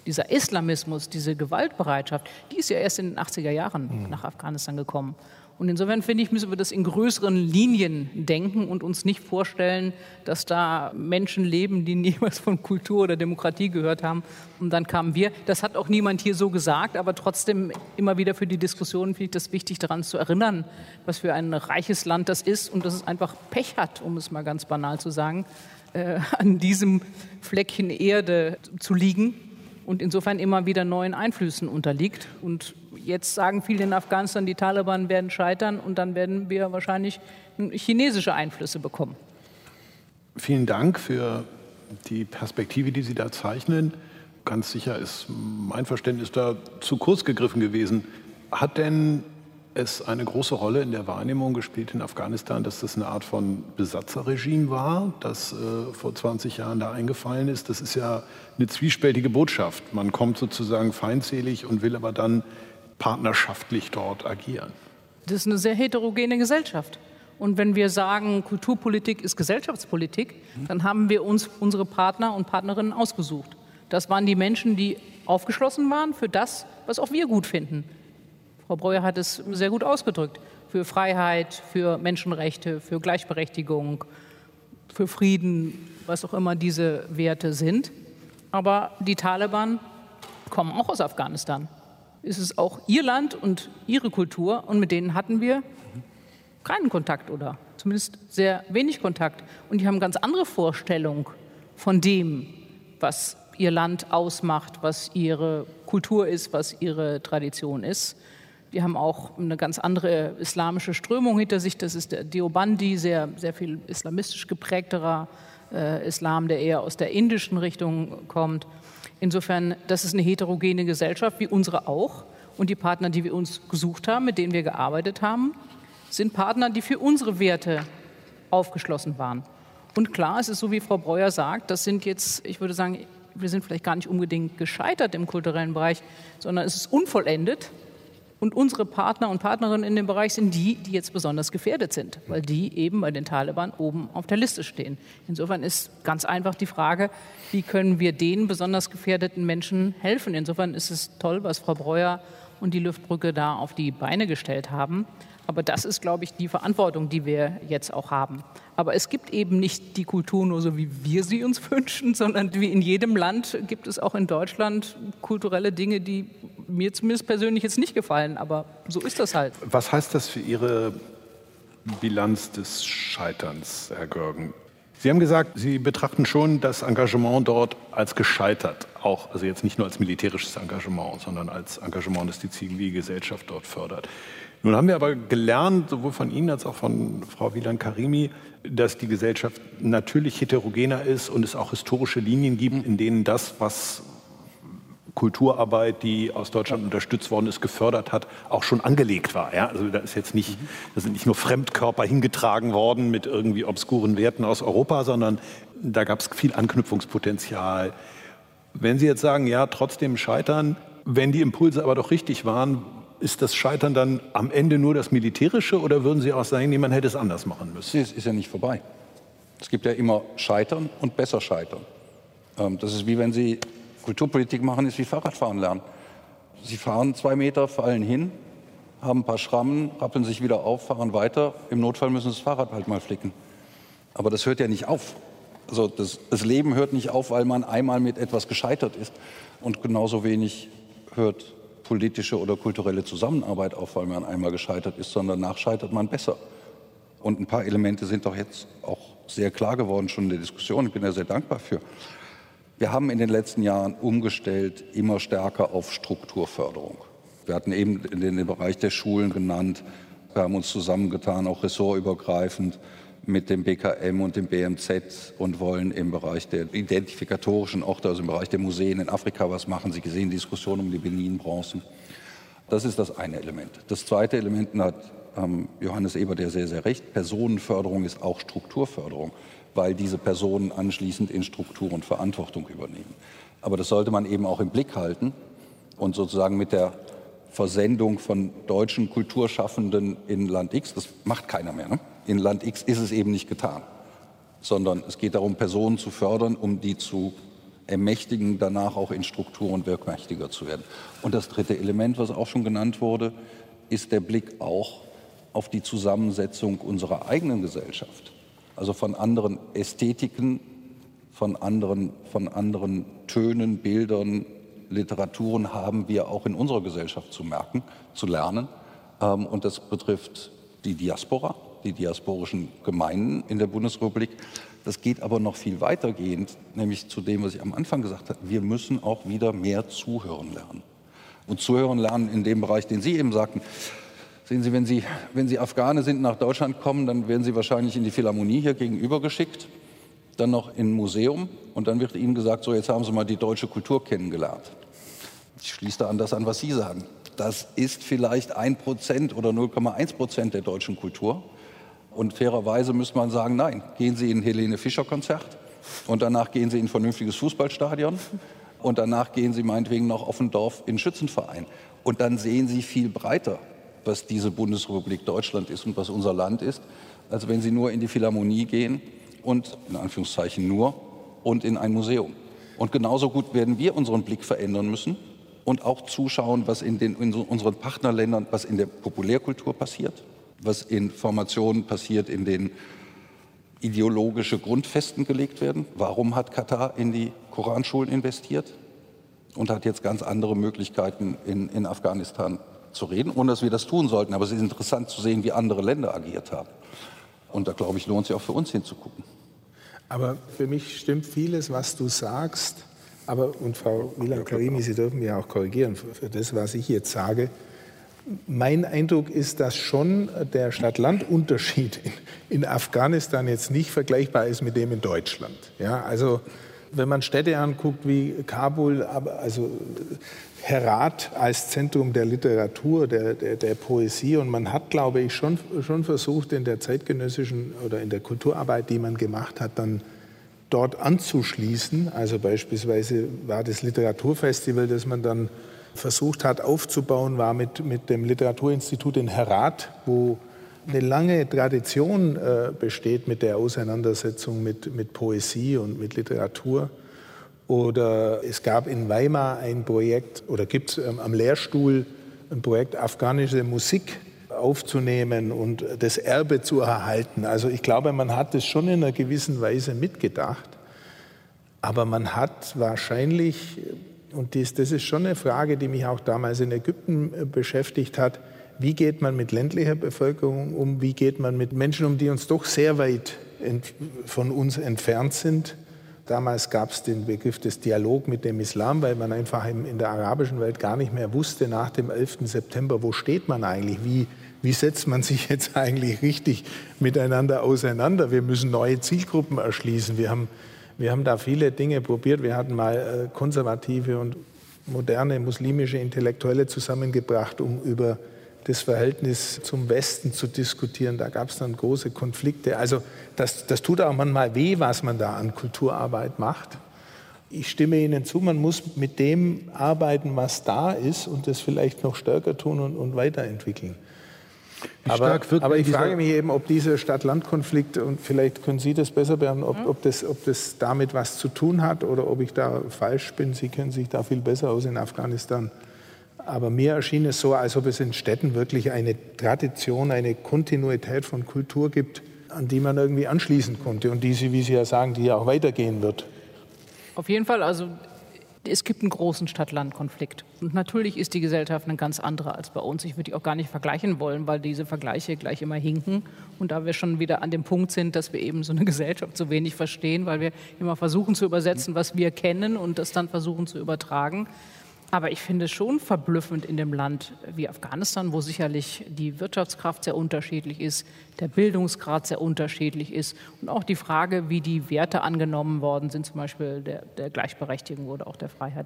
dieser Islamismus, diese Gewaltbereitschaft, die ist ja erst in den 80er Jahren mhm. nach Afghanistan gekommen. Und insofern finde ich, müssen wir das in größeren Linien denken und uns nicht vorstellen, dass da Menschen leben, die nie was von Kultur oder Demokratie gehört haben. Und dann kamen wir. Das hat auch niemand hier so gesagt, aber trotzdem immer wieder für die Diskussion finde ich das wichtig, daran zu erinnern, was für ein reiches Land das ist und dass es einfach Pech hat, um es mal ganz banal zu sagen, äh, an diesem Fleckchen Erde zu liegen und insofern immer wieder neuen Einflüssen unterliegt. Und Jetzt sagen viele in Afghanistan, die Taliban werden scheitern und dann werden wir wahrscheinlich chinesische Einflüsse bekommen. Vielen Dank für die Perspektive, die Sie da zeichnen. Ganz sicher ist mein Verständnis da zu kurz gegriffen gewesen. Hat denn es eine große Rolle in der Wahrnehmung gespielt in Afghanistan, dass das eine Art von Besatzerregime war, das äh, vor 20 Jahren da eingefallen ist? Das ist ja eine zwiespältige Botschaft. Man kommt sozusagen feindselig und will aber dann partnerschaftlich dort agieren. Das ist eine sehr heterogene Gesellschaft. Und wenn wir sagen, Kulturpolitik ist Gesellschaftspolitik, dann haben wir uns unsere Partner und Partnerinnen ausgesucht. Das waren die Menschen, die aufgeschlossen waren für das, was auch wir gut finden. Frau Breuer hat es sehr gut ausgedrückt. Für Freiheit, für Menschenrechte, für Gleichberechtigung, für Frieden, was auch immer diese Werte sind. Aber die Taliban kommen auch aus Afghanistan ist es auch ihr Land und ihre Kultur und mit denen hatten wir keinen Kontakt oder zumindest sehr wenig Kontakt. Und die haben ganz andere Vorstellungen von dem, was ihr Land ausmacht, was ihre Kultur ist, was ihre Tradition ist. Die haben auch eine ganz andere islamische Strömung hinter sich. Das ist der Deobandi, sehr, sehr viel islamistisch geprägterer äh, Islam, der eher aus der indischen Richtung kommt. Insofern, das ist eine heterogene Gesellschaft, wie unsere auch. Und die Partner, die wir uns gesucht haben, mit denen wir gearbeitet haben, sind Partner, die für unsere Werte aufgeschlossen waren. Und klar, es ist so, wie Frau Breuer sagt, das sind jetzt, ich würde sagen, wir sind vielleicht gar nicht unbedingt gescheitert im kulturellen Bereich, sondern es ist unvollendet. Und unsere Partner und Partnerinnen in dem Bereich sind die, die jetzt besonders gefährdet sind, weil die eben bei den Taliban oben auf der Liste stehen. Insofern ist ganz einfach die Frage, wie können wir den besonders gefährdeten Menschen helfen? Insofern ist es toll, was Frau Breuer und die Luftbrücke da auf die Beine gestellt haben. Aber das ist, glaube ich, die Verantwortung, die wir jetzt auch haben. Aber es gibt eben nicht die Kultur nur so, wie wir sie uns wünschen, sondern wie in jedem Land gibt es auch in Deutschland kulturelle Dinge, die mir zumindest persönlich jetzt nicht gefallen. Aber so ist das halt. Was heißt das für Ihre Bilanz des Scheiterns, Herr Görgen? Sie haben gesagt, Sie betrachten schon das Engagement dort als gescheitert. Auch, also jetzt nicht nur als militärisches Engagement, sondern als Engagement, das die Zivilgesellschaft dort fördert. Nun haben wir aber gelernt, sowohl von Ihnen als auch von Frau Wieland Karimi, dass die Gesellschaft natürlich heterogener ist und es auch historische Linien gibt, in denen das, was Kulturarbeit, die aus Deutschland unterstützt worden ist, gefördert hat, auch schon angelegt war. Ja? Also da ist jetzt nicht, da sind nicht nur Fremdkörper hingetragen worden mit irgendwie obskuren Werten aus Europa, sondern da gab es viel Anknüpfungspotenzial. Wenn Sie jetzt sagen, ja, trotzdem scheitern, wenn die Impulse aber doch richtig waren, ist das Scheitern dann am Ende nur das Militärische oder würden Sie auch sagen, man hätte es anders machen müssen? Es ist ja nicht vorbei. Es gibt ja immer Scheitern und besser Scheitern. Ähm, das ist wie wenn Sie Kulturpolitik machen, ist wie Fahrradfahren lernen. Sie fahren zwei Meter, fallen hin, haben ein paar Schrammen, rappeln sich wieder auf, fahren weiter. Im Notfall müssen Sie das Fahrrad halt mal flicken. Aber das hört ja nicht auf. Also das, das Leben hört nicht auf, weil man einmal mit etwas gescheitert ist. Und genauso wenig hört politische oder kulturelle Zusammenarbeit auf, weil man einmal gescheitert ist, sondern nachscheitert man besser. Und ein paar Elemente sind doch jetzt auch sehr klar geworden, schon in der Diskussion. Ich bin da sehr dankbar für. Wir haben in den letzten Jahren umgestellt immer stärker auf Strukturförderung. Wir hatten eben den Bereich der Schulen genannt. Wir haben uns zusammengetan, auch ressortübergreifend mit dem BKM und dem BMZ und wollen im Bereich der identifikatorischen Orte, also im Bereich der Museen in Afrika was machen. Sie gesehen Diskussion um die Benin-Bronzen. Das ist das eine Element. Das zweite Element hat ähm, Johannes Ebert ja sehr, sehr recht. Personenförderung ist auch Strukturförderung, weil diese Personen anschließend in Strukturen Verantwortung übernehmen. Aber das sollte man eben auch im Blick halten und sozusagen mit der Versendung von deutschen Kulturschaffenden in Land X, das macht keiner mehr. Ne? In Land X ist es eben nicht getan, sondern es geht darum, Personen zu fördern, um die zu ermächtigen, danach auch in Strukturen wirkmächtiger zu werden. Und das dritte Element, was auch schon genannt wurde, ist der Blick auch auf die Zusammensetzung unserer eigenen Gesellschaft. Also von anderen Ästhetiken, von anderen, von anderen Tönen, Bildern, Literaturen haben wir auch in unserer Gesellschaft zu merken, zu lernen. Ähm, und das betrifft die Diaspora, die diasporischen Gemeinden in der Bundesrepublik. Das geht aber noch viel weitergehend, nämlich zu dem, was ich am Anfang gesagt habe. Wir müssen auch wieder mehr zuhören lernen. Und zuhören lernen in dem Bereich, den Sie eben sagten. Sehen Sie, wenn Sie, wenn Sie Afghane sind, nach Deutschland kommen, dann werden Sie wahrscheinlich in die Philharmonie hier gegenüber geschickt, dann noch in ein Museum und dann wird Ihnen gesagt, so jetzt haben Sie mal die deutsche Kultur kennengelernt. Ich schließe da an das an, was Sie sagen. Das ist vielleicht ein Prozent oder 0,1 Prozent der deutschen Kultur. Und fairerweise müsste man sagen, nein, gehen Sie in ein Helene Fischer Konzert und danach gehen Sie in ein vernünftiges Fußballstadion und danach gehen Sie meinetwegen noch auf ein Dorf in Schützenverein. Und dann sehen Sie viel breiter, was diese Bundesrepublik Deutschland ist und was unser Land ist, als wenn Sie nur in die Philharmonie gehen und, in Anführungszeichen nur, und in ein Museum. Und genauso gut werden wir unseren Blick verändern müssen und auch zuschauen, was in, den, in unseren Partnerländern, was in der Populärkultur passiert, was in Formationen passiert, in denen ideologische Grundfesten gelegt werden. Warum hat Katar in die Koranschulen investiert und hat jetzt ganz andere Möglichkeiten in, in Afghanistan zu reden, ohne dass wir das tun sollten. Aber es ist interessant zu sehen, wie andere Länder agiert haben. Und da, glaube ich, lohnt sich auch für uns hinzugucken. Aber für mich stimmt vieles, was du sagst. Aber, und Frau Wieland-Karimi, Sie dürfen mich auch korrigieren für das, was ich jetzt sage. Mein Eindruck ist, dass schon der Stadt-Land-Unterschied in, in, Afghanistan jetzt nicht vergleichbar ist mit dem in Deutschland. Ja, also wenn man Städte anguckt wie Kabul, also Herat als Zentrum der Literatur, der, der, der, Poesie. Und man hat, glaube ich, schon, schon versucht, in der zeitgenössischen oder in der Kulturarbeit, die man gemacht hat, dann dort anzuschließen. Also beispielsweise war das Literaturfestival, das man dann versucht hat aufzubauen, war mit, mit dem Literaturinstitut in Herat, wo eine lange Tradition äh, besteht mit der Auseinandersetzung mit, mit Poesie und mit Literatur. Oder es gab in Weimar ein Projekt oder gibt es ähm, am Lehrstuhl ein Projekt afghanische Musik aufzunehmen und das Erbe zu erhalten. Also ich glaube, man hat es schon in einer gewissen Weise mitgedacht. Aber man hat wahrscheinlich, und dies, das ist schon eine Frage, die mich auch damals in Ägypten äh, beschäftigt hat, wie geht man mit ländlicher Bevölkerung um, wie geht man mit Menschen um, die uns doch sehr weit von uns entfernt sind. Damals gab es den Begriff des Dialog mit dem Islam, weil man einfach in der arabischen Welt gar nicht mehr wusste nach dem 11. September, wo steht man eigentlich, wie, wie setzt man sich jetzt eigentlich richtig miteinander auseinander. Wir müssen neue Zielgruppen erschließen. Wir haben, wir haben da viele Dinge probiert. Wir hatten mal äh, konservative und moderne muslimische Intellektuelle zusammengebracht, um über das Verhältnis zum Westen zu diskutieren. Da gab es dann große Konflikte. Also das, das tut auch manchmal weh, was man da an Kulturarbeit macht. Ich stimme Ihnen zu, man muss mit dem arbeiten, was da ist und das vielleicht noch stärker tun und, und weiterentwickeln. Aber, aber, ich frage mich eben, ob dieser Stadt-Land-Konflikt, und vielleicht können Sie das besser beantworten, ob, ob, das, ob das damit was zu tun hat oder ob ich da falsch bin. Sie kennen sich da viel besser aus in Afghanistan. Aber mir erschien es so, als ob es in Städten wirklich eine Tradition, eine Kontinuität von Kultur gibt, an die man irgendwie anschließen konnte und die wie Sie ja sagen, die ja auch weitergehen wird. Auf jeden Fall, also es gibt einen großen Stadt-Land-Konflikt. Und natürlich ist die Gesellschaft eine ganz andere als bei uns. Ich würde die auch gar nicht vergleichen wollen, weil diese Vergleiche gleich immer hinken. Und da wir schon wieder an dem Punkt sind, dass wir eben so eine Gesellschaft so wenig verstehen, weil wir immer versuchen zu übersetzen, was wir kennen und das dann versuchen zu übertragen, aber ich finde es schon verblüffend in dem Land wie Afghanistan, wo sicherlich die Wirtschaftskraft sehr unterschiedlich ist, der Bildungsgrad sehr unterschiedlich ist und auch die Frage, wie die Werte angenommen worden sind, zum Beispiel der, der Gleichberechtigung oder auch der Freiheit.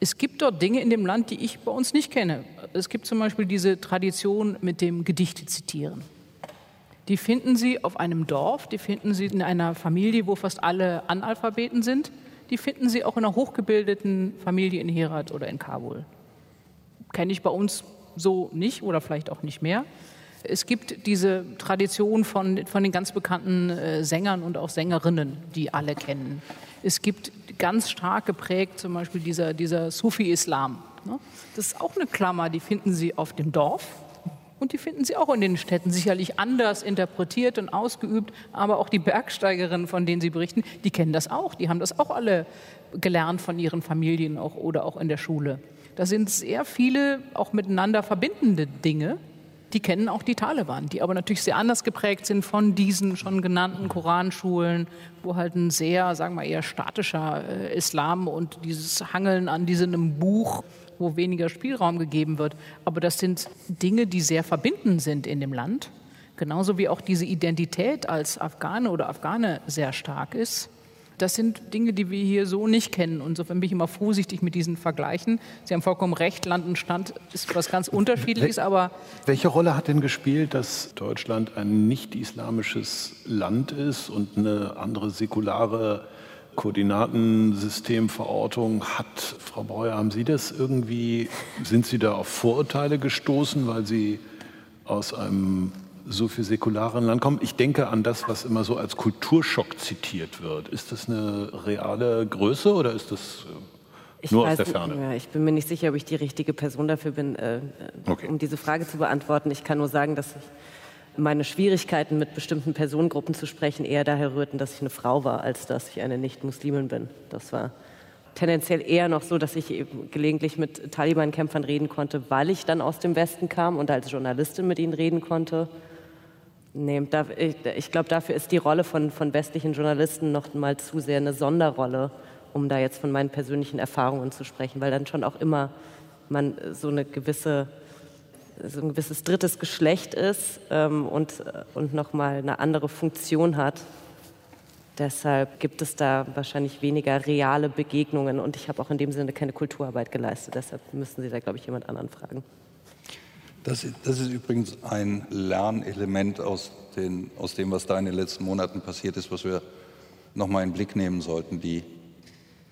Es gibt dort Dinge in dem Land, die ich bei uns nicht kenne. Es gibt zum Beispiel diese Tradition mit dem Gedichte zitieren. Die finden Sie auf einem Dorf, die finden Sie in einer Familie, wo fast alle Analphabeten sind die finden Sie auch in einer hochgebildeten Familie in Herat oder in Kabul. Kenne ich bei uns so nicht oder vielleicht auch nicht mehr. Es gibt diese Tradition von, von den ganz bekannten äh, Sängern und auch Sängerinnen, die alle kennen. Es gibt ganz stark geprägt zum Beispiel dieser, dieser Sufi-Islam. Ne? Das ist auch eine Klammer, die finden Sie auf dem Dorf, und die finden Sie auch in den Städten sicherlich anders interpretiert und ausgeübt. Aber auch die Bergsteigerinnen, von denen Sie berichten, die kennen das auch. Die haben das auch alle gelernt von ihren Familien auch, oder auch in der Schule. Da sind sehr viele auch miteinander verbindende Dinge. Die kennen auch die Taliban, die aber natürlich sehr anders geprägt sind von diesen schon genannten Koranschulen, wo halt ein sehr, sagen wir eher statischer äh, Islam und dieses Hangeln an diesem Buch wo weniger Spielraum gegeben wird. Aber das sind Dinge, die sehr verbindend sind in dem Land. Genauso wie auch diese Identität als Afghane oder Afghane sehr stark ist. Das sind Dinge, die wir hier so nicht kennen. Und insofern bin ich immer vorsichtig mit diesen Vergleichen. Sie haben vollkommen recht, Land und Stand ist was ganz Unterschiedliches, aber. Welche Rolle hat denn gespielt, dass Deutschland ein nicht-islamisches Land ist und eine andere säkulare Koordinatensystemverortung hat. Frau Breuer, haben Sie das irgendwie, sind Sie da auf Vorurteile gestoßen, weil Sie aus einem so viel säkularen Land kommen? Ich denke an das, was immer so als Kulturschock zitiert wird. Ist das eine reale Größe oder ist das äh, nur aus der Ferne? Ja, ich bin mir nicht sicher, ob ich die richtige Person dafür bin, äh, okay. um diese Frage zu beantworten. Ich kann nur sagen, dass ich meine Schwierigkeiten mit bestimmten Personengruppen zu sprechen eher daher rührten, dass ich eine Frau war, als dass ich eine Nicht-Muslimin bin. Das war tendenziell eher noch so, dass ich gelegentlich mit Taliban-Kämpfern reden konnte, weil ich dann aus dem Westen kam und als Journalistin mit ihnen reden konnte. Da, ich, ich glaube, dafür ist die Rolle von, von westlichen Journalisten noch mal zu sehr eine Sonderrolle, um da jetzt von meinen persönlichen Erfahrungen zu sprechen, weil dann schon auch immer man so eine gewisse so ein gewisses drittes Geschlecht ist ähm, und, und nochmal eine andere Funktion hat. Deshalb gibt es da wahrscheinlich weniger reale Begegnungen und ich habe auch in dem Sinne keine Kulturarbeit geleistet. Deshalb müssen Sie da, glaube ich, jemand anderen fragen. Das, das ist übrigens ein Lernelement aus, den, aus dem, was da in den letzten Monaten passiert ist, was wir nochmal in den Blick nehmen sollten. Die,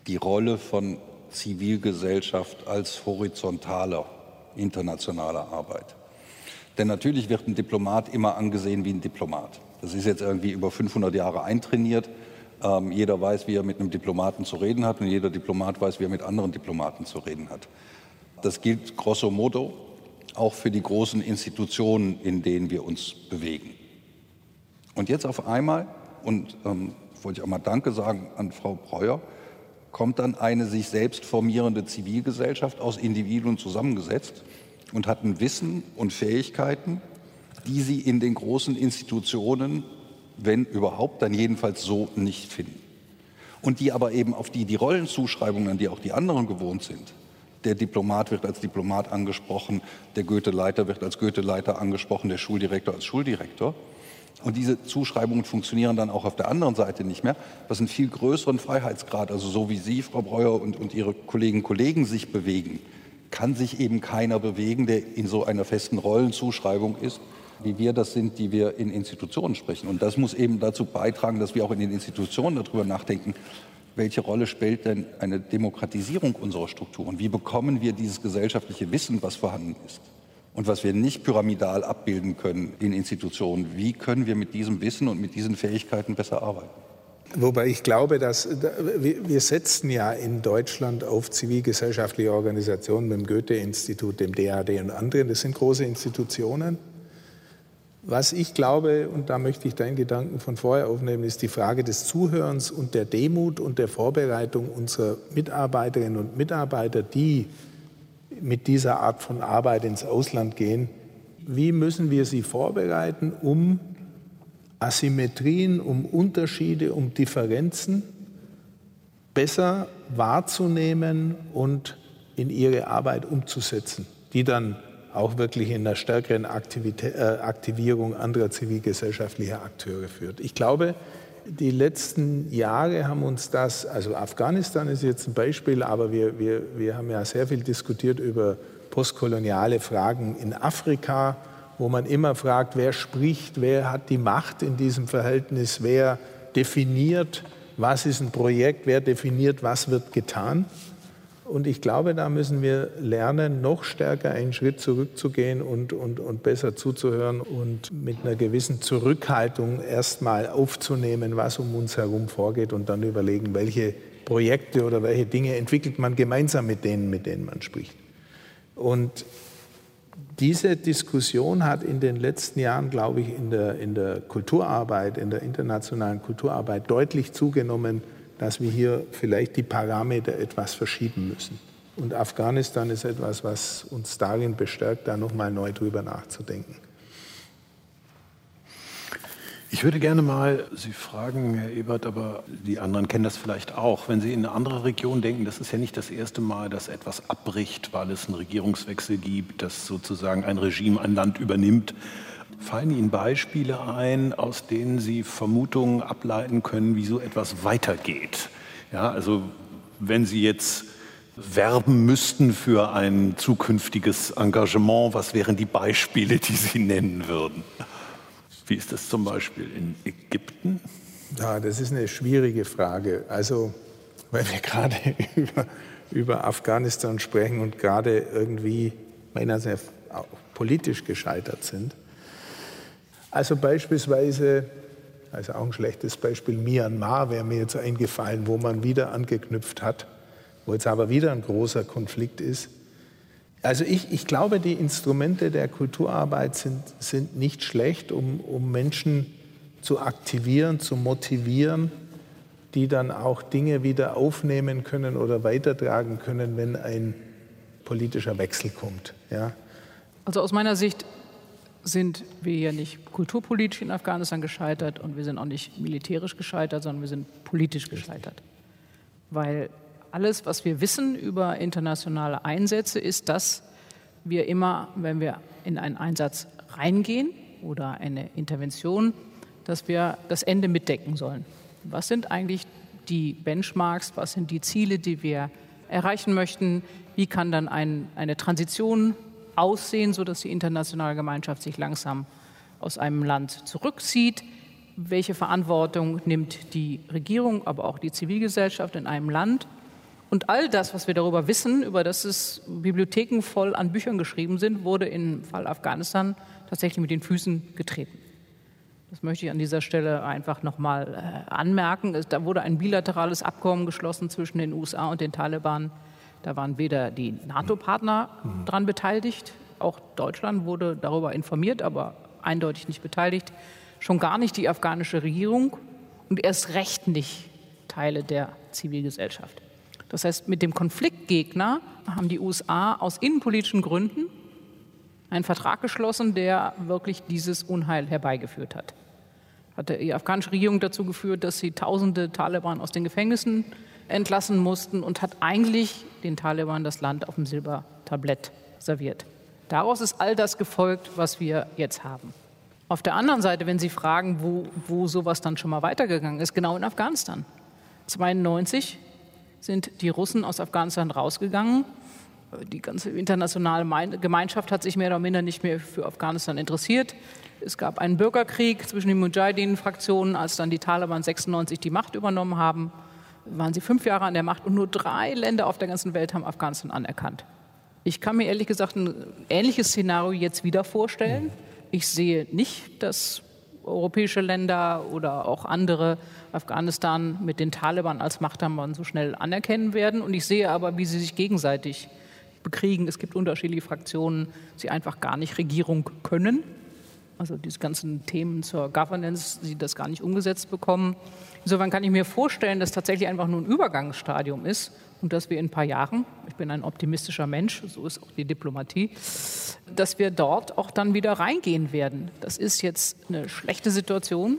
die Rolle von Zivilgesellschaft als horizontaler internationaler Arbeit. Denn natürlich wird ein Diplomat immer angesehen wie ein Diplomat. Das ist jetzt irgendwie über 500 Jahre eintrainiert. Ähm, jeder weiß, wie er mit einem Diplomaten zu reden hat und jeder Diplomat weiß, wie er mit anderen Diplomaten zu reden hat. Das gilt grosso modo auch für die großen Institutionen, in denen wir uns bewegen. Und jetzt auf einmal, und ähm, wollte ich auch mal Danke sagen an Frau Breuer, kommt dann eine sich selbst formierende Zivilgesellschaft aus Individuen zusammengesetzt und hat ein Wissen und Fähigkeiten, die sie in den großen Institutionen, wenn überhaupt, dann jedenfalls so nicht finden. Und die aber eben auf die die Rollenzuschreibungen, an die auch die anderen gewohnt sind. Der Diplomat wird als Diplomat angesprochen, der Goethe-Leiter wird als Goethe-Leiter angesprochen, der Schuldirektor als Schuldirektor. Und diese Zuschreibungen funktionieren dann auch auf der anderen Seite nicht mehr, was einen viel größeren Freiheitsgrad, also so wie Sie, Frau Breuer, und, und Ihre Kolleginnen und Kollegen sich bewegen, kann sich eben keiner bewegen, der in so einer festen Rollenzuschreibung ist, wie wir das sind, die wir in Institutionen sprechen. Und das muss eben dazu beitragen, dass wir auch in den Institutionen darüber nachdenken, welche Rolle spielt denn eine Demokratisierung unserer Strukturen? Wie bekommen wir dieses gesellschaftliche Wissen, was vorhanden ist? und was wir nicht pyramidal abbilden können in Institutionen. Wie können wir mit diesem Wissen und mit diesen Fähigkeiten besser arbeiten? Wobei ich glaube, dass wir setzen ja in Deutschland auf zivilgesellschaftliche Organisationen mit dem Goethe-Institut, dem DAD und anderen. Das sind große Institutionen. Was ich glaube, und da möchte ich deinen Gedanken von vorher aufnehmen, ist die Frage des Zuhörens und der Demut und der Vorbereitung unserer Mitarbeiterinnen und Mitarbeiter, die mit dieser Art von Arbeit ins Ausland gehen. Wie müssen wir sie vorbereiten, um Asymmetrien, um Unterschiede, um Differenzen besser wahrzunehmen und in ihre Arbeit umzusetzen, die dann auch wirklich in einer stärkeren Aktivität, äh, Aktivierung anderer zivilgesellschaftlicher Akteure führt. Ich glaube, die letzten Jahre haben uns das, also Afghanistan ist jetzt ein Beispiel, aber wir, wir, wir haben ja sehr viel diskutiert über postkoloniale Fragen in Afrika, wo man immer fragt, wer spricht, wer hat die Macht in diesem Verhältnis, wer definiert, was ist ein Projekt, wer definiert, was wird getan. Und ich glaube, da müssen wir lernen, noch stärker einen Schritt zurückzugehen und, und, und besser zuzuhören und mit einer gewissen Zurückhaltung erstmal aufzunehmen, was um uns herum vorgeht und dann überlegen, welche Projekte oder welche Dinge entwickelt man gemeinsam mit denen, mit denen man spricht. Und diese Diskussion hat in den letzten Jahren, glaube ich, in der, in der Kulturarbeit, in der internationalen Kulturarbeit deutlich zugenommen, dass wir hier vielleicht die Parameter etwas verschieben müssen. Und Afghanistan ist etwas, was uns darin bestärkt, da nochmal neu drüber nachzudenken. Ich würde gerne mal Sie fragen, Herr Ebert, aber die anderen kennen das vielleicht auch. Wenn Sie in eine andere Region denken, das ist ja nicht das erste Mal, dass etwas abbricht, weil es einen Regierungswechsel gibt, dass sozusagen ein Regime ein Land übernimmt. Fallen Ihnen Beispiele ein, aus denen Sie Vermutungen ableiten können, wie so etwas weitergeht? Ja, also wenn Sie jetzt werben müssten für ein zukünftiges Engagement, was wären die Beispiele, die Sie nennen würden? Wie ist das zum Beispiel in Ägypten? Ja, das ist eine schwierige Frage. Also, weil wir gerade über, über Afghanistan sprechen und gerade irgendwie meiner sehr politisch gescheitert sind. Also beispielsweise, also auch ein schlechtes Beispiel, Myanmar wäre mir jetzt eingefallen, wo man wieder angeknüpft hat, wo jetzt aber wieder ein großer Konflikt ist. Also ich, ich glaube, die Instrumente der Kulturarbeit sind, sind nicht schlecht, um, um Menschen zu aktivieren, zu motivieren, die dann auch Dinge wieder aufnehmen können oder weitertragen können, wenn ein politischer Wechsel kommt. Ja. Also aus meiner Sicht sind wir ja nicht kulturpolitisch in Afghanistan gescheitert und wir sind auch nicht militärisch gescheitert, sondern wir sind politisch gescheitert. Weil alles, was wir wissen über internationale Einsätze, ist, dass wir immer, wenn wir in einen Einsatz reingehen oder eine Intervention, dass wir das Ende mitdecken sollen. Was sind eigentlich die Benchmarks, was sind die Ziele, die wir erreichen möchten? Wie kann dann ein, eine Transition aussehen, sodass die internationale Gemeinschaft sich langsam aus einem Land zurückzieht? Welche Verantwortung nimmt die Regierung, aber auch die Zivilgesellschaft in einem Land? Und all das, was wir darüber wissen, über das es Bibliotheken voll an Büchern geschrieben sind, wurde im Fall Afghanistan tatsächlich mit den Füßen getreten. Das möchte ich an dieser Stelle einfach nochmal äh, anmerken. Da wurde ein bilaterales Abkommen geschlossen zwischen den USA und den Taliban. Da waren weder die NATO-Partner mhm. dran beteiligt, auch Deutschland wurde darüber informiert, aber eindeutig nicht beteiligt. Schon gar nicht die afghanische Regierung und erst recht nicht Teile der Zivilgesellschaft. Das heißt, mit dem Konfliktgegner haben die USA aus innenpolitischen Gründen einen Vertrag geschlossen, der wirklich dieses Unheil herbeigeführt hat. Hat die afghanische Regierung dazu geführt, dass sie tausende Taliban aus den Gefängnissen entlassen mussten und hat eigentlich den Taliban das Land auf dem Silbertablett serviert. Daraus ist all das gefolgt, was wir jetzt haben. Auf der anderen Seite, wenn Sie fragen, wo, wo sowas dann schon mal weitergegangen ist, genau in Afghanistan. 92 sind die Russen aus Afghanistan rausgegangen. Die ganze internationale Gemeinschaft hat sich mehr oder minder nicht mehr für Afghanistan interessiert. Es gab einen Bürgerkrieg zwischen den Mujahideen-Fraktionen, als dann die Taliban 96 die Macht übernommen haben. Waren sie fünf Jahre an der Macht und nur drei Länder auf der ganzen Welt haben Afghanistan anerkannt. Ich kann mir ehrlich gesagt ein ähnliches Szenario jetzt wieder vorstellen. Ich sehe nicht, dass europäische Länder oder auch andere Afghanistan mit den Taliban als Machthabern so schnell anerkennen werden. Und ich sehe aber, wie sie sich gegenseitig bekriegen. Es gibt unterschiedliche Fraktionen, sie einfach gar nicht Regierung können. Also diese ganzen Themen zur Governance, die das gar nicht umgesetzt bekommen. Insofern kann ich mir vorstellen, dass tatsächlich einfach nur ein Übergangsstadium ist und dass wir in ein paar Jahren, ich bin ein optimistischer Mensch, so ist auch die Diplomatie, dass wir dort auch dann wieder reingehen werden. Das ist jetzt eine schlechte Situation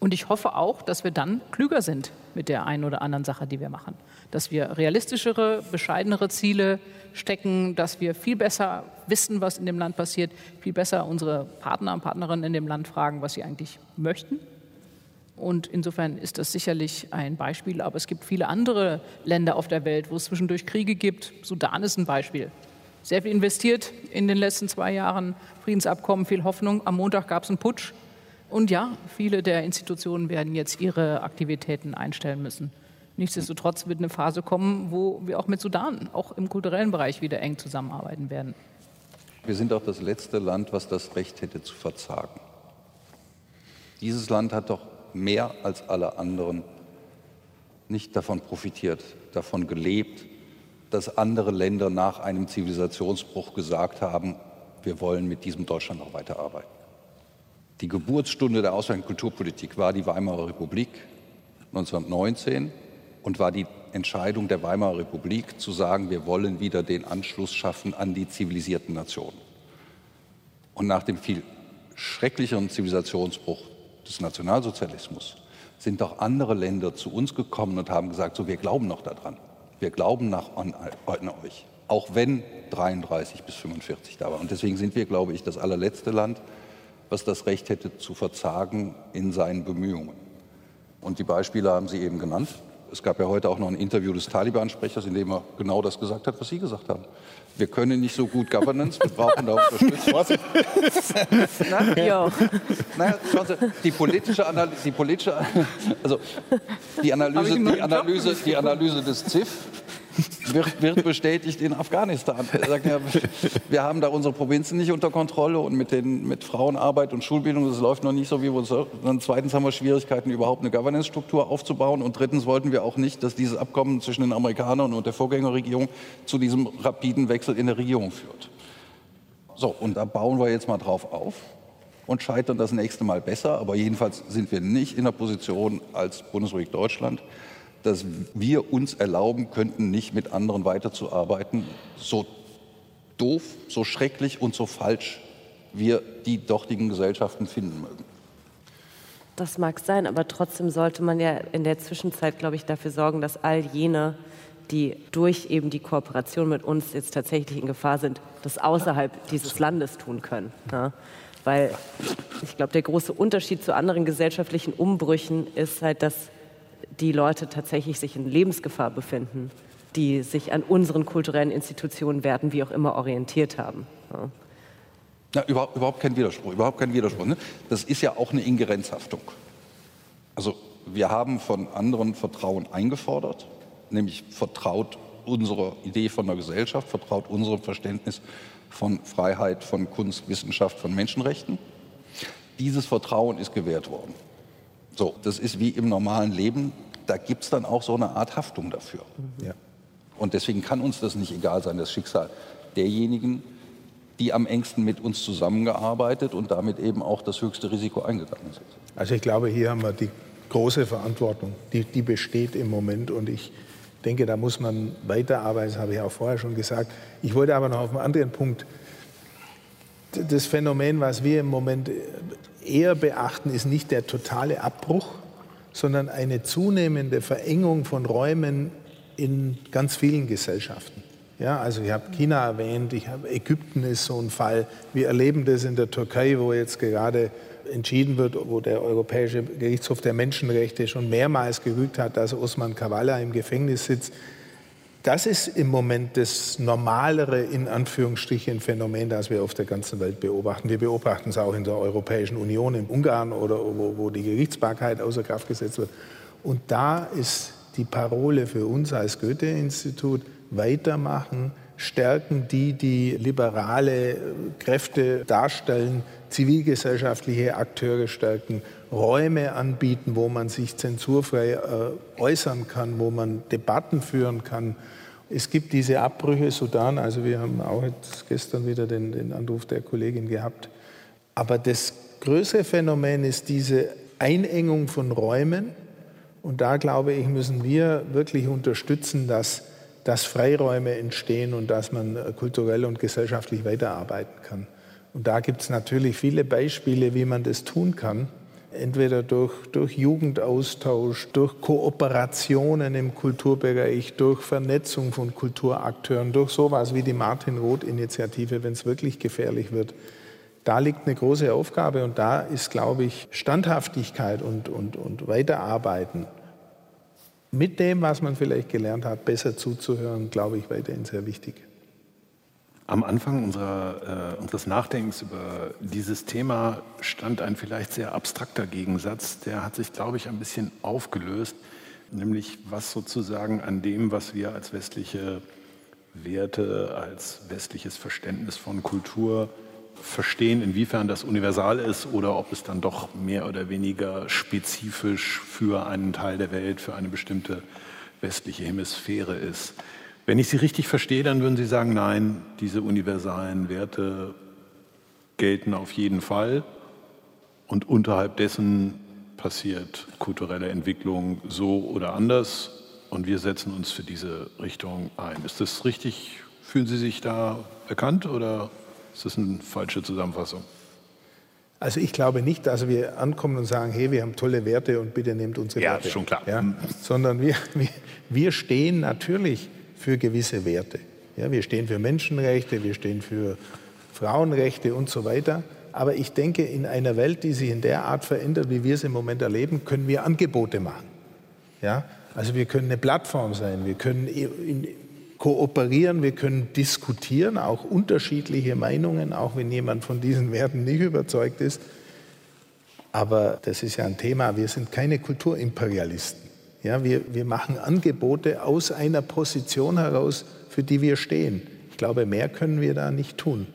und ich hoffe auch, dass wir dann klüger sind mit der einen oder anderen Sache, die wir machen. Dass wir realistischere, bescheidenere Ziele stecken, dass wir viel besser wissen, was in dem Land passiert, viel besser unsere Partner und Partnerinnen in dem Land fragen, was sie eigentlich möchten und insofern ist das sicherlich ein Beispiel. Aber es gibt viele andere Länder auf der Welt, wo es zwischendurch Kriege gibt. Sudan ist ein Beispiel. Sehr viel investiert in den letzten zwei Jahren, Friedensabkommen, viel Hoffnung. Am Montag gab es einen Putsch. Und ja, viele der Institutionen werden jetzt ihre Aktivitäten einstellen müssen. Nichtsdestotrotz wird eine Phase kommen, wo wir auch mit Sudan, auch im kulturellen Bereich, wieder eng zusammenarbeiten werden. Wir sind auch das letzte Land, was das Recht hätte zu verzagen. Dieses Land hat doch mehr als alle anderen nicht davon profitiert, davon gelebt, dass andere Länder nach einem Zivilisationsbruch gesagt haben, wir wollen mit diesem Deutschland noch weiterarbeiten. Die Geburtsstunde der Auswärtigen Kulturpolitik war die Weimarer Republik 1919 und war die Entscheidung der Weimarer Republik zu sagen, wir wollen wieder den Anschluss schaffen an die zivilisierten Nationen. Und nach dem viel schrecklicheren Zivilisationsbruch des Nationalsozialismus sind doch andere Länder zu uns gekommen und haben gesagt, so wir glauben noch daran. Wir glauben nach an, an euch, auch wenn 33 bis 45 da war. Und deswegen sind wir, glaube ich, das allerletzte Land, was das Recht hätte zu verzagen in seinen Bemühungen. Und die Beispiele haben Sie eben genannt. Es gab ja heute auch noch ein Interview des Taliban-Sprechers, in dem er genau das gesagt hat, was Sie gesagt haben. Wir können nicht so gut Governance, wir brauchen da Unterstützung. Na, ja. naja, die politische Analyse, die politische, also die Analyse, die Analyse, die Analyse des ZIF wird, wird bestätigt in Afghanistan. Er sagt, ja, wir haben da unsere Provinzen nicht unter Kontrolle und mit, den, mit Frauenarbeit und Schulbildung, das läuft noch nicht so, wie wir uns zweitens haben wir Schwierigkeiten, überhaupt eine Governance-Struktur aufzubauen. Und drittens wollten wir auch nicht, dass dieses Abkommen zwischen den Amerikanern und der Vorgängerregierung zu diesem rapiden Wechsel in der Regierung führt. So, und da bauen wir jetzt mal drauf auf und scheitern das nächste Mal besser. Aber jedenfalls sind wir nicht in der Position als Bundesrepublik Deutschland, dass wir uns erlauben könnten, nicht mit anderen weiterzuarbeiten, so doof, so schrecklich und so falsch wir die dortigen Gesellschaften finden mögen. Das mag sein, aber trotzdem sollte man ja in der Zwischenzeit, glaube ich, dafür sorgen, dass all jene, die durch eben die Kooperation mit uns jetzt tatsächlich in Gefahr sind, das außerhalb dieses Landes tun können. Ja? Weil ich glaube, der große Unterschied zu anderen gesellschaftlichen Umbrüchen ist halt, dass die Leute tatsächlich sich in Lebensgefahr befinden, die sich an unseren kulturellen Institutionen werden, wie auch immer, orientiert haben. Ja. Na, überhaupt, überhaupt kein Widerspruch, überhaupt kein Widerspruch. Ne? Das ist ja auch eine Ingerenzhaftung. Also wir haben von anderen Vertrauen eingefordert, nämlich vertraut unserer Idee von der Gesellschaft, vertraut unserem Verständnis von Freiheit, von Kunst, Wissenschaft, von Menschenrechten. Dieses Vertrauen ist gewährt worden. So, das ist wie im normalen Leben. Da gibt es dann auch so eine Art Haftung dafür. Ja. Und deswegen kann uns das nicht egal sein, das Schicksal derjenigen, die am engsten mit uns zusammengearbeitet und damit eben auch das höchste Risiko eingegangen sind. Also ich glaube, hier haben wir die große Verantwortung, die, die besteht im Moment und ich denke, da muss man weiterarbeiten, das habe ich auch vorher schon gesagt. Ich wollte aber noch auf einen anderen Punkt, das Phänomen, was wir im Moment eher beachten, ist nicht der totale Abbruch, sondern eine zunehmende Verengung von Räumen in ganz vielen Gesellschaften. Ja, also ich habe China erwähnt, ich habe Ägypten ist so ein Fall. Wir erleben das in der Türkei, wo jetzt gerade entschieden wird, wo der Europäische Gerichtshof der Menschenrechte schon mehrmals gerügt hat, dass Osman Kavala im Gefängnis sitzt das ist im Moment das normalere, in Anführungsstrichen, Phänomen, das wir auf der ganzen Welt beobachten. Wir beobachten es auch in der Europäischen Union, in Ungarn oder wo, wo die Gerichtsbarkeit außer Kraft gesetzt wird. Und da ist die Parole für uns als Goethe-Institut weitermachen, stärken die, die liberale Kräfte darstellen, zivilgesellschaftliche Akteure stärken, Räume anbieten, wo man sich zensurfrei äh, äußern kann, wo man Debatten führen kann. Es gibt diese Abbrüche Sudan, also wir haben auch jetzt gestern wieder den, den Anruf der Kollegin gehabt. Aber das größere Phänomen ist diese Einengung von Räumen. Und da glaube ich, müssen wir wirklich unterstützen, dass, dass Freiräume entstehen und dass man kulturell und gesellschaftlich weiterarbeiten kann. Und da gibt es natürlich viele Beispiele, wie man das tun kann. Entweder durch, durch Jugendaustausch, durch Kooperationen im Kulturbereich, durch Vernetzung von Kulturakteuren, durch sowas wie die Martin-Roth-Initiative, wenn es wirklich gefährlich wird. Da liegt eine große Aufgabe und da ist, glaube ich, Standhaftigkeit und, und, und Weiterarbeiten mit dem, was man vielleicht gelernt hat, besser zuzuhören, glaube ich, weiterhin sehr wichtig. Am Anfang unserer, äh, unseres Nachdenkens über dieses Thema stand ein vielleicht sehr abstrakter Gegensatz. Der hat sich, glaube ich, ein bisschen aufgelöst, nämlich was sozusagen an dem, was wir als westliche Werte, als westliches Verständnis von Kultur verstehen, inwiefern das universal ist oder ob es dann doch mehr oder weniger spezifisch für einen Teil der Welt, für eine bestimmte westliche Hemisphäre ist. Wenn ich Sie richtig verstehe, dann würden Sie sagen, nein, diese universalen Werte gelten auf jeden Fall und unterhalb dessen passiert kulturelle Entwicklung so oder anders und wir setzen uns für diese Richtung ein. Ist das richtig? Fühlen Sie sich da erkannt oder ist das eine falsche Zusammenfassung? Also ich glaube nicht, dass wir ankommen und sagen, hey, wir haben tolle Werte und bitte nehmt unsere ja, Werte. Ja, schon klar. Ja? Sondern wir, wir, wir stehen natürlich für gewisse Werte. Ja, wir stehen für Menschenrechte, wir stehen für Frauenrechte und so weiter. Aber ich denke, in einer Welt, die sich in der Art verändert, wie wir es im Moment erleben, können wir Angebote machen. Ja? Also wir können eine Plattform sein, wir können kooperieren, wir können diskutieren, auch unterschiedliche Meinungen, auch wenn jemand von diesen Werten nicht überzeugt ist. Aber das ist ja ein Thema, wir sind keine Kulturimperialisten. Ja, wir, wir machen Angebote aus einer Position heraus, für die wir stehen. Ich glaube, mehr können wir da nicht tun.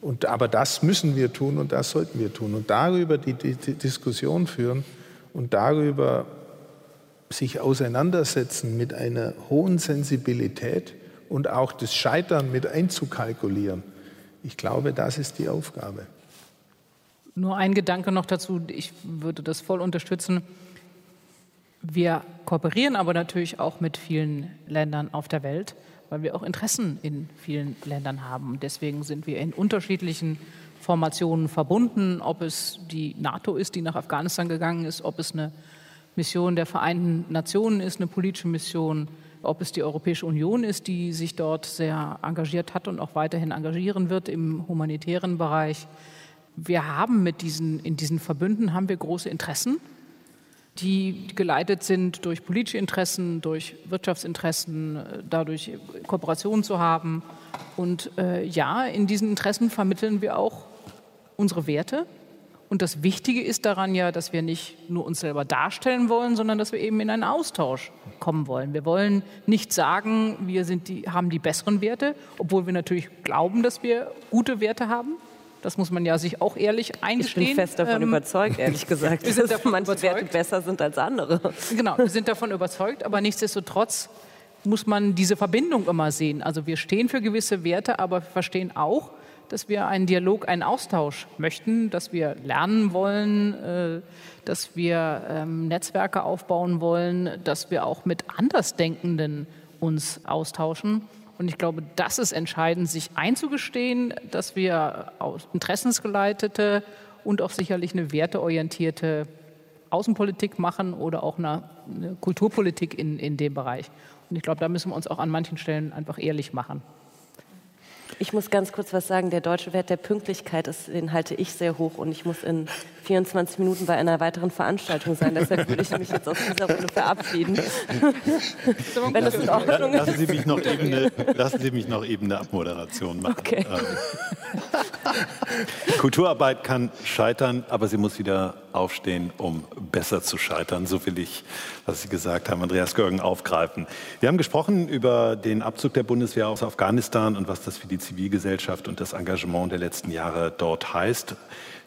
Und, aber das müssen wir tun und das sollten wir tun. Und darüber die, die, die Diskussion führen und darüber sich auseinandersetzen mit einer hohen Sensibilität und auch das Scheitern mit einzukalkulieren. Ich glaube, das ist die Aufgabe. Nur ein Gedanke noch dazu, ich würde das voll unterstützen. Wir kooperieren aber natürlich auch mit vielen Ländern auf der Welt, weil wir auch Interessen in vielen Ländern haben. Deswegen sind wir in unterschiedlichen Formationen verbunden, ob es die NATO ist, die nach Afghanistan gegangen ist, ob es eine Mission der Vereinten Nationen ist, eine politische Mission, ob es die Europäische Union ist, die sich dort sehr engagiert hat und auch weiterhin engagieren wird im humanitären Bereich. Wir haben mit diesen, in diesen Verbünden haben wir große Interessen die geleitet sind durch politische Interessen, durch Wirtschaftsinteressen, dadurch Kooperationen zu haben. Und äh, ja, in diesen Interessen vermitteln wir auch unsere Werte. Und das Wichtige ist daran ja, dass wir nicht nur uns selber darstellen wollen, sondern dass wir eben in einen Austausch kommen wollen. Wir wollen nicht sagen, wir sind die, haben die besseren Werte, obwohl wir natürlich glauben, dass wir gute Werte haben. Das muss man ja sich auch ehrlich eingestehen. Ich bin fest davon ähm, überzeugt, ehrlich gesagt, wir sind dass manche überzeugt. Werte besser sind als andere. Genau, wir sind davon überzeugt, aber nichtsdestotrotz muss man diese Verbindung immer sehen. Also wir stehen für gewisse Werte, aber wir verstehen auch, dass wir einen Dialog, einen Austausch möchten, dass wir lernen wollen, äh, dass wir ähm, Netzwerke aufbauen wollen, dass wir auch mit Andersdenkenden uns austauschen. Und ich glaube, das ist entscheidend, sich einzugestehen, dass wir interessensgeleitete und auch sicherlich eine werteorientierte Außenpolitik machen oder auch eine, eine Kulturpolitik in, in dem Bereich. Und ich glaube, da müssen wir uns auch an manchen Stellen einfach ehrlich machen. Ich muss ganz kurz was sagen. Der deutsche Wert der Pünktlichkeit, ist, den halte ich sehr hoch und ich muss in 24 Minuten bei einer weiteren Veranstaltung sein. Deshalb würde ich mich jetzt aus dieser Runde verabschieden. Wenn das in Ordnung ist. Lassen Sie mich noch eben eine, lassen Sie mich noch eben eine Abmoderation machen. Okay. Ähm, Kulturarbeit kann scheitern, aber sie muss wieder aufstehen, um besser zu scheitern. So will ich, was Sie gesagt haben, Andreas Görgen, aufgreifen. Wir haben gesprochen über den Abzug der Bundeswehr aus Afghanistan und was das für die Zivilgesellschaft und das Engagement der letzten Jahre dort heißt.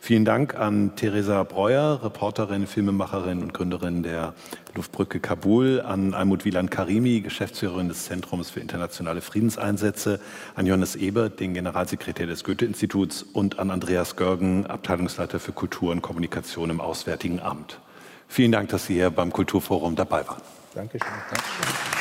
Vielen Dank an Theresa Breuer, Reporterin, Filmemacherin und Gründerin der Luftbrücke Kabul, an Almut Wieland Karimi, Geschäftsführerin des Zentrums für internationale Friedenseinsätze, an Johannes Ebert, den Generalsekretär des Goethe-Instituts und an Andreas Görgen, Abteilungsleiter für Kultur und Kommunikation im Auswärtigen Amt. Vielen Dank, dass Sie hier beim Kulturforum dabei waren. Dankeschön. Dankeschön.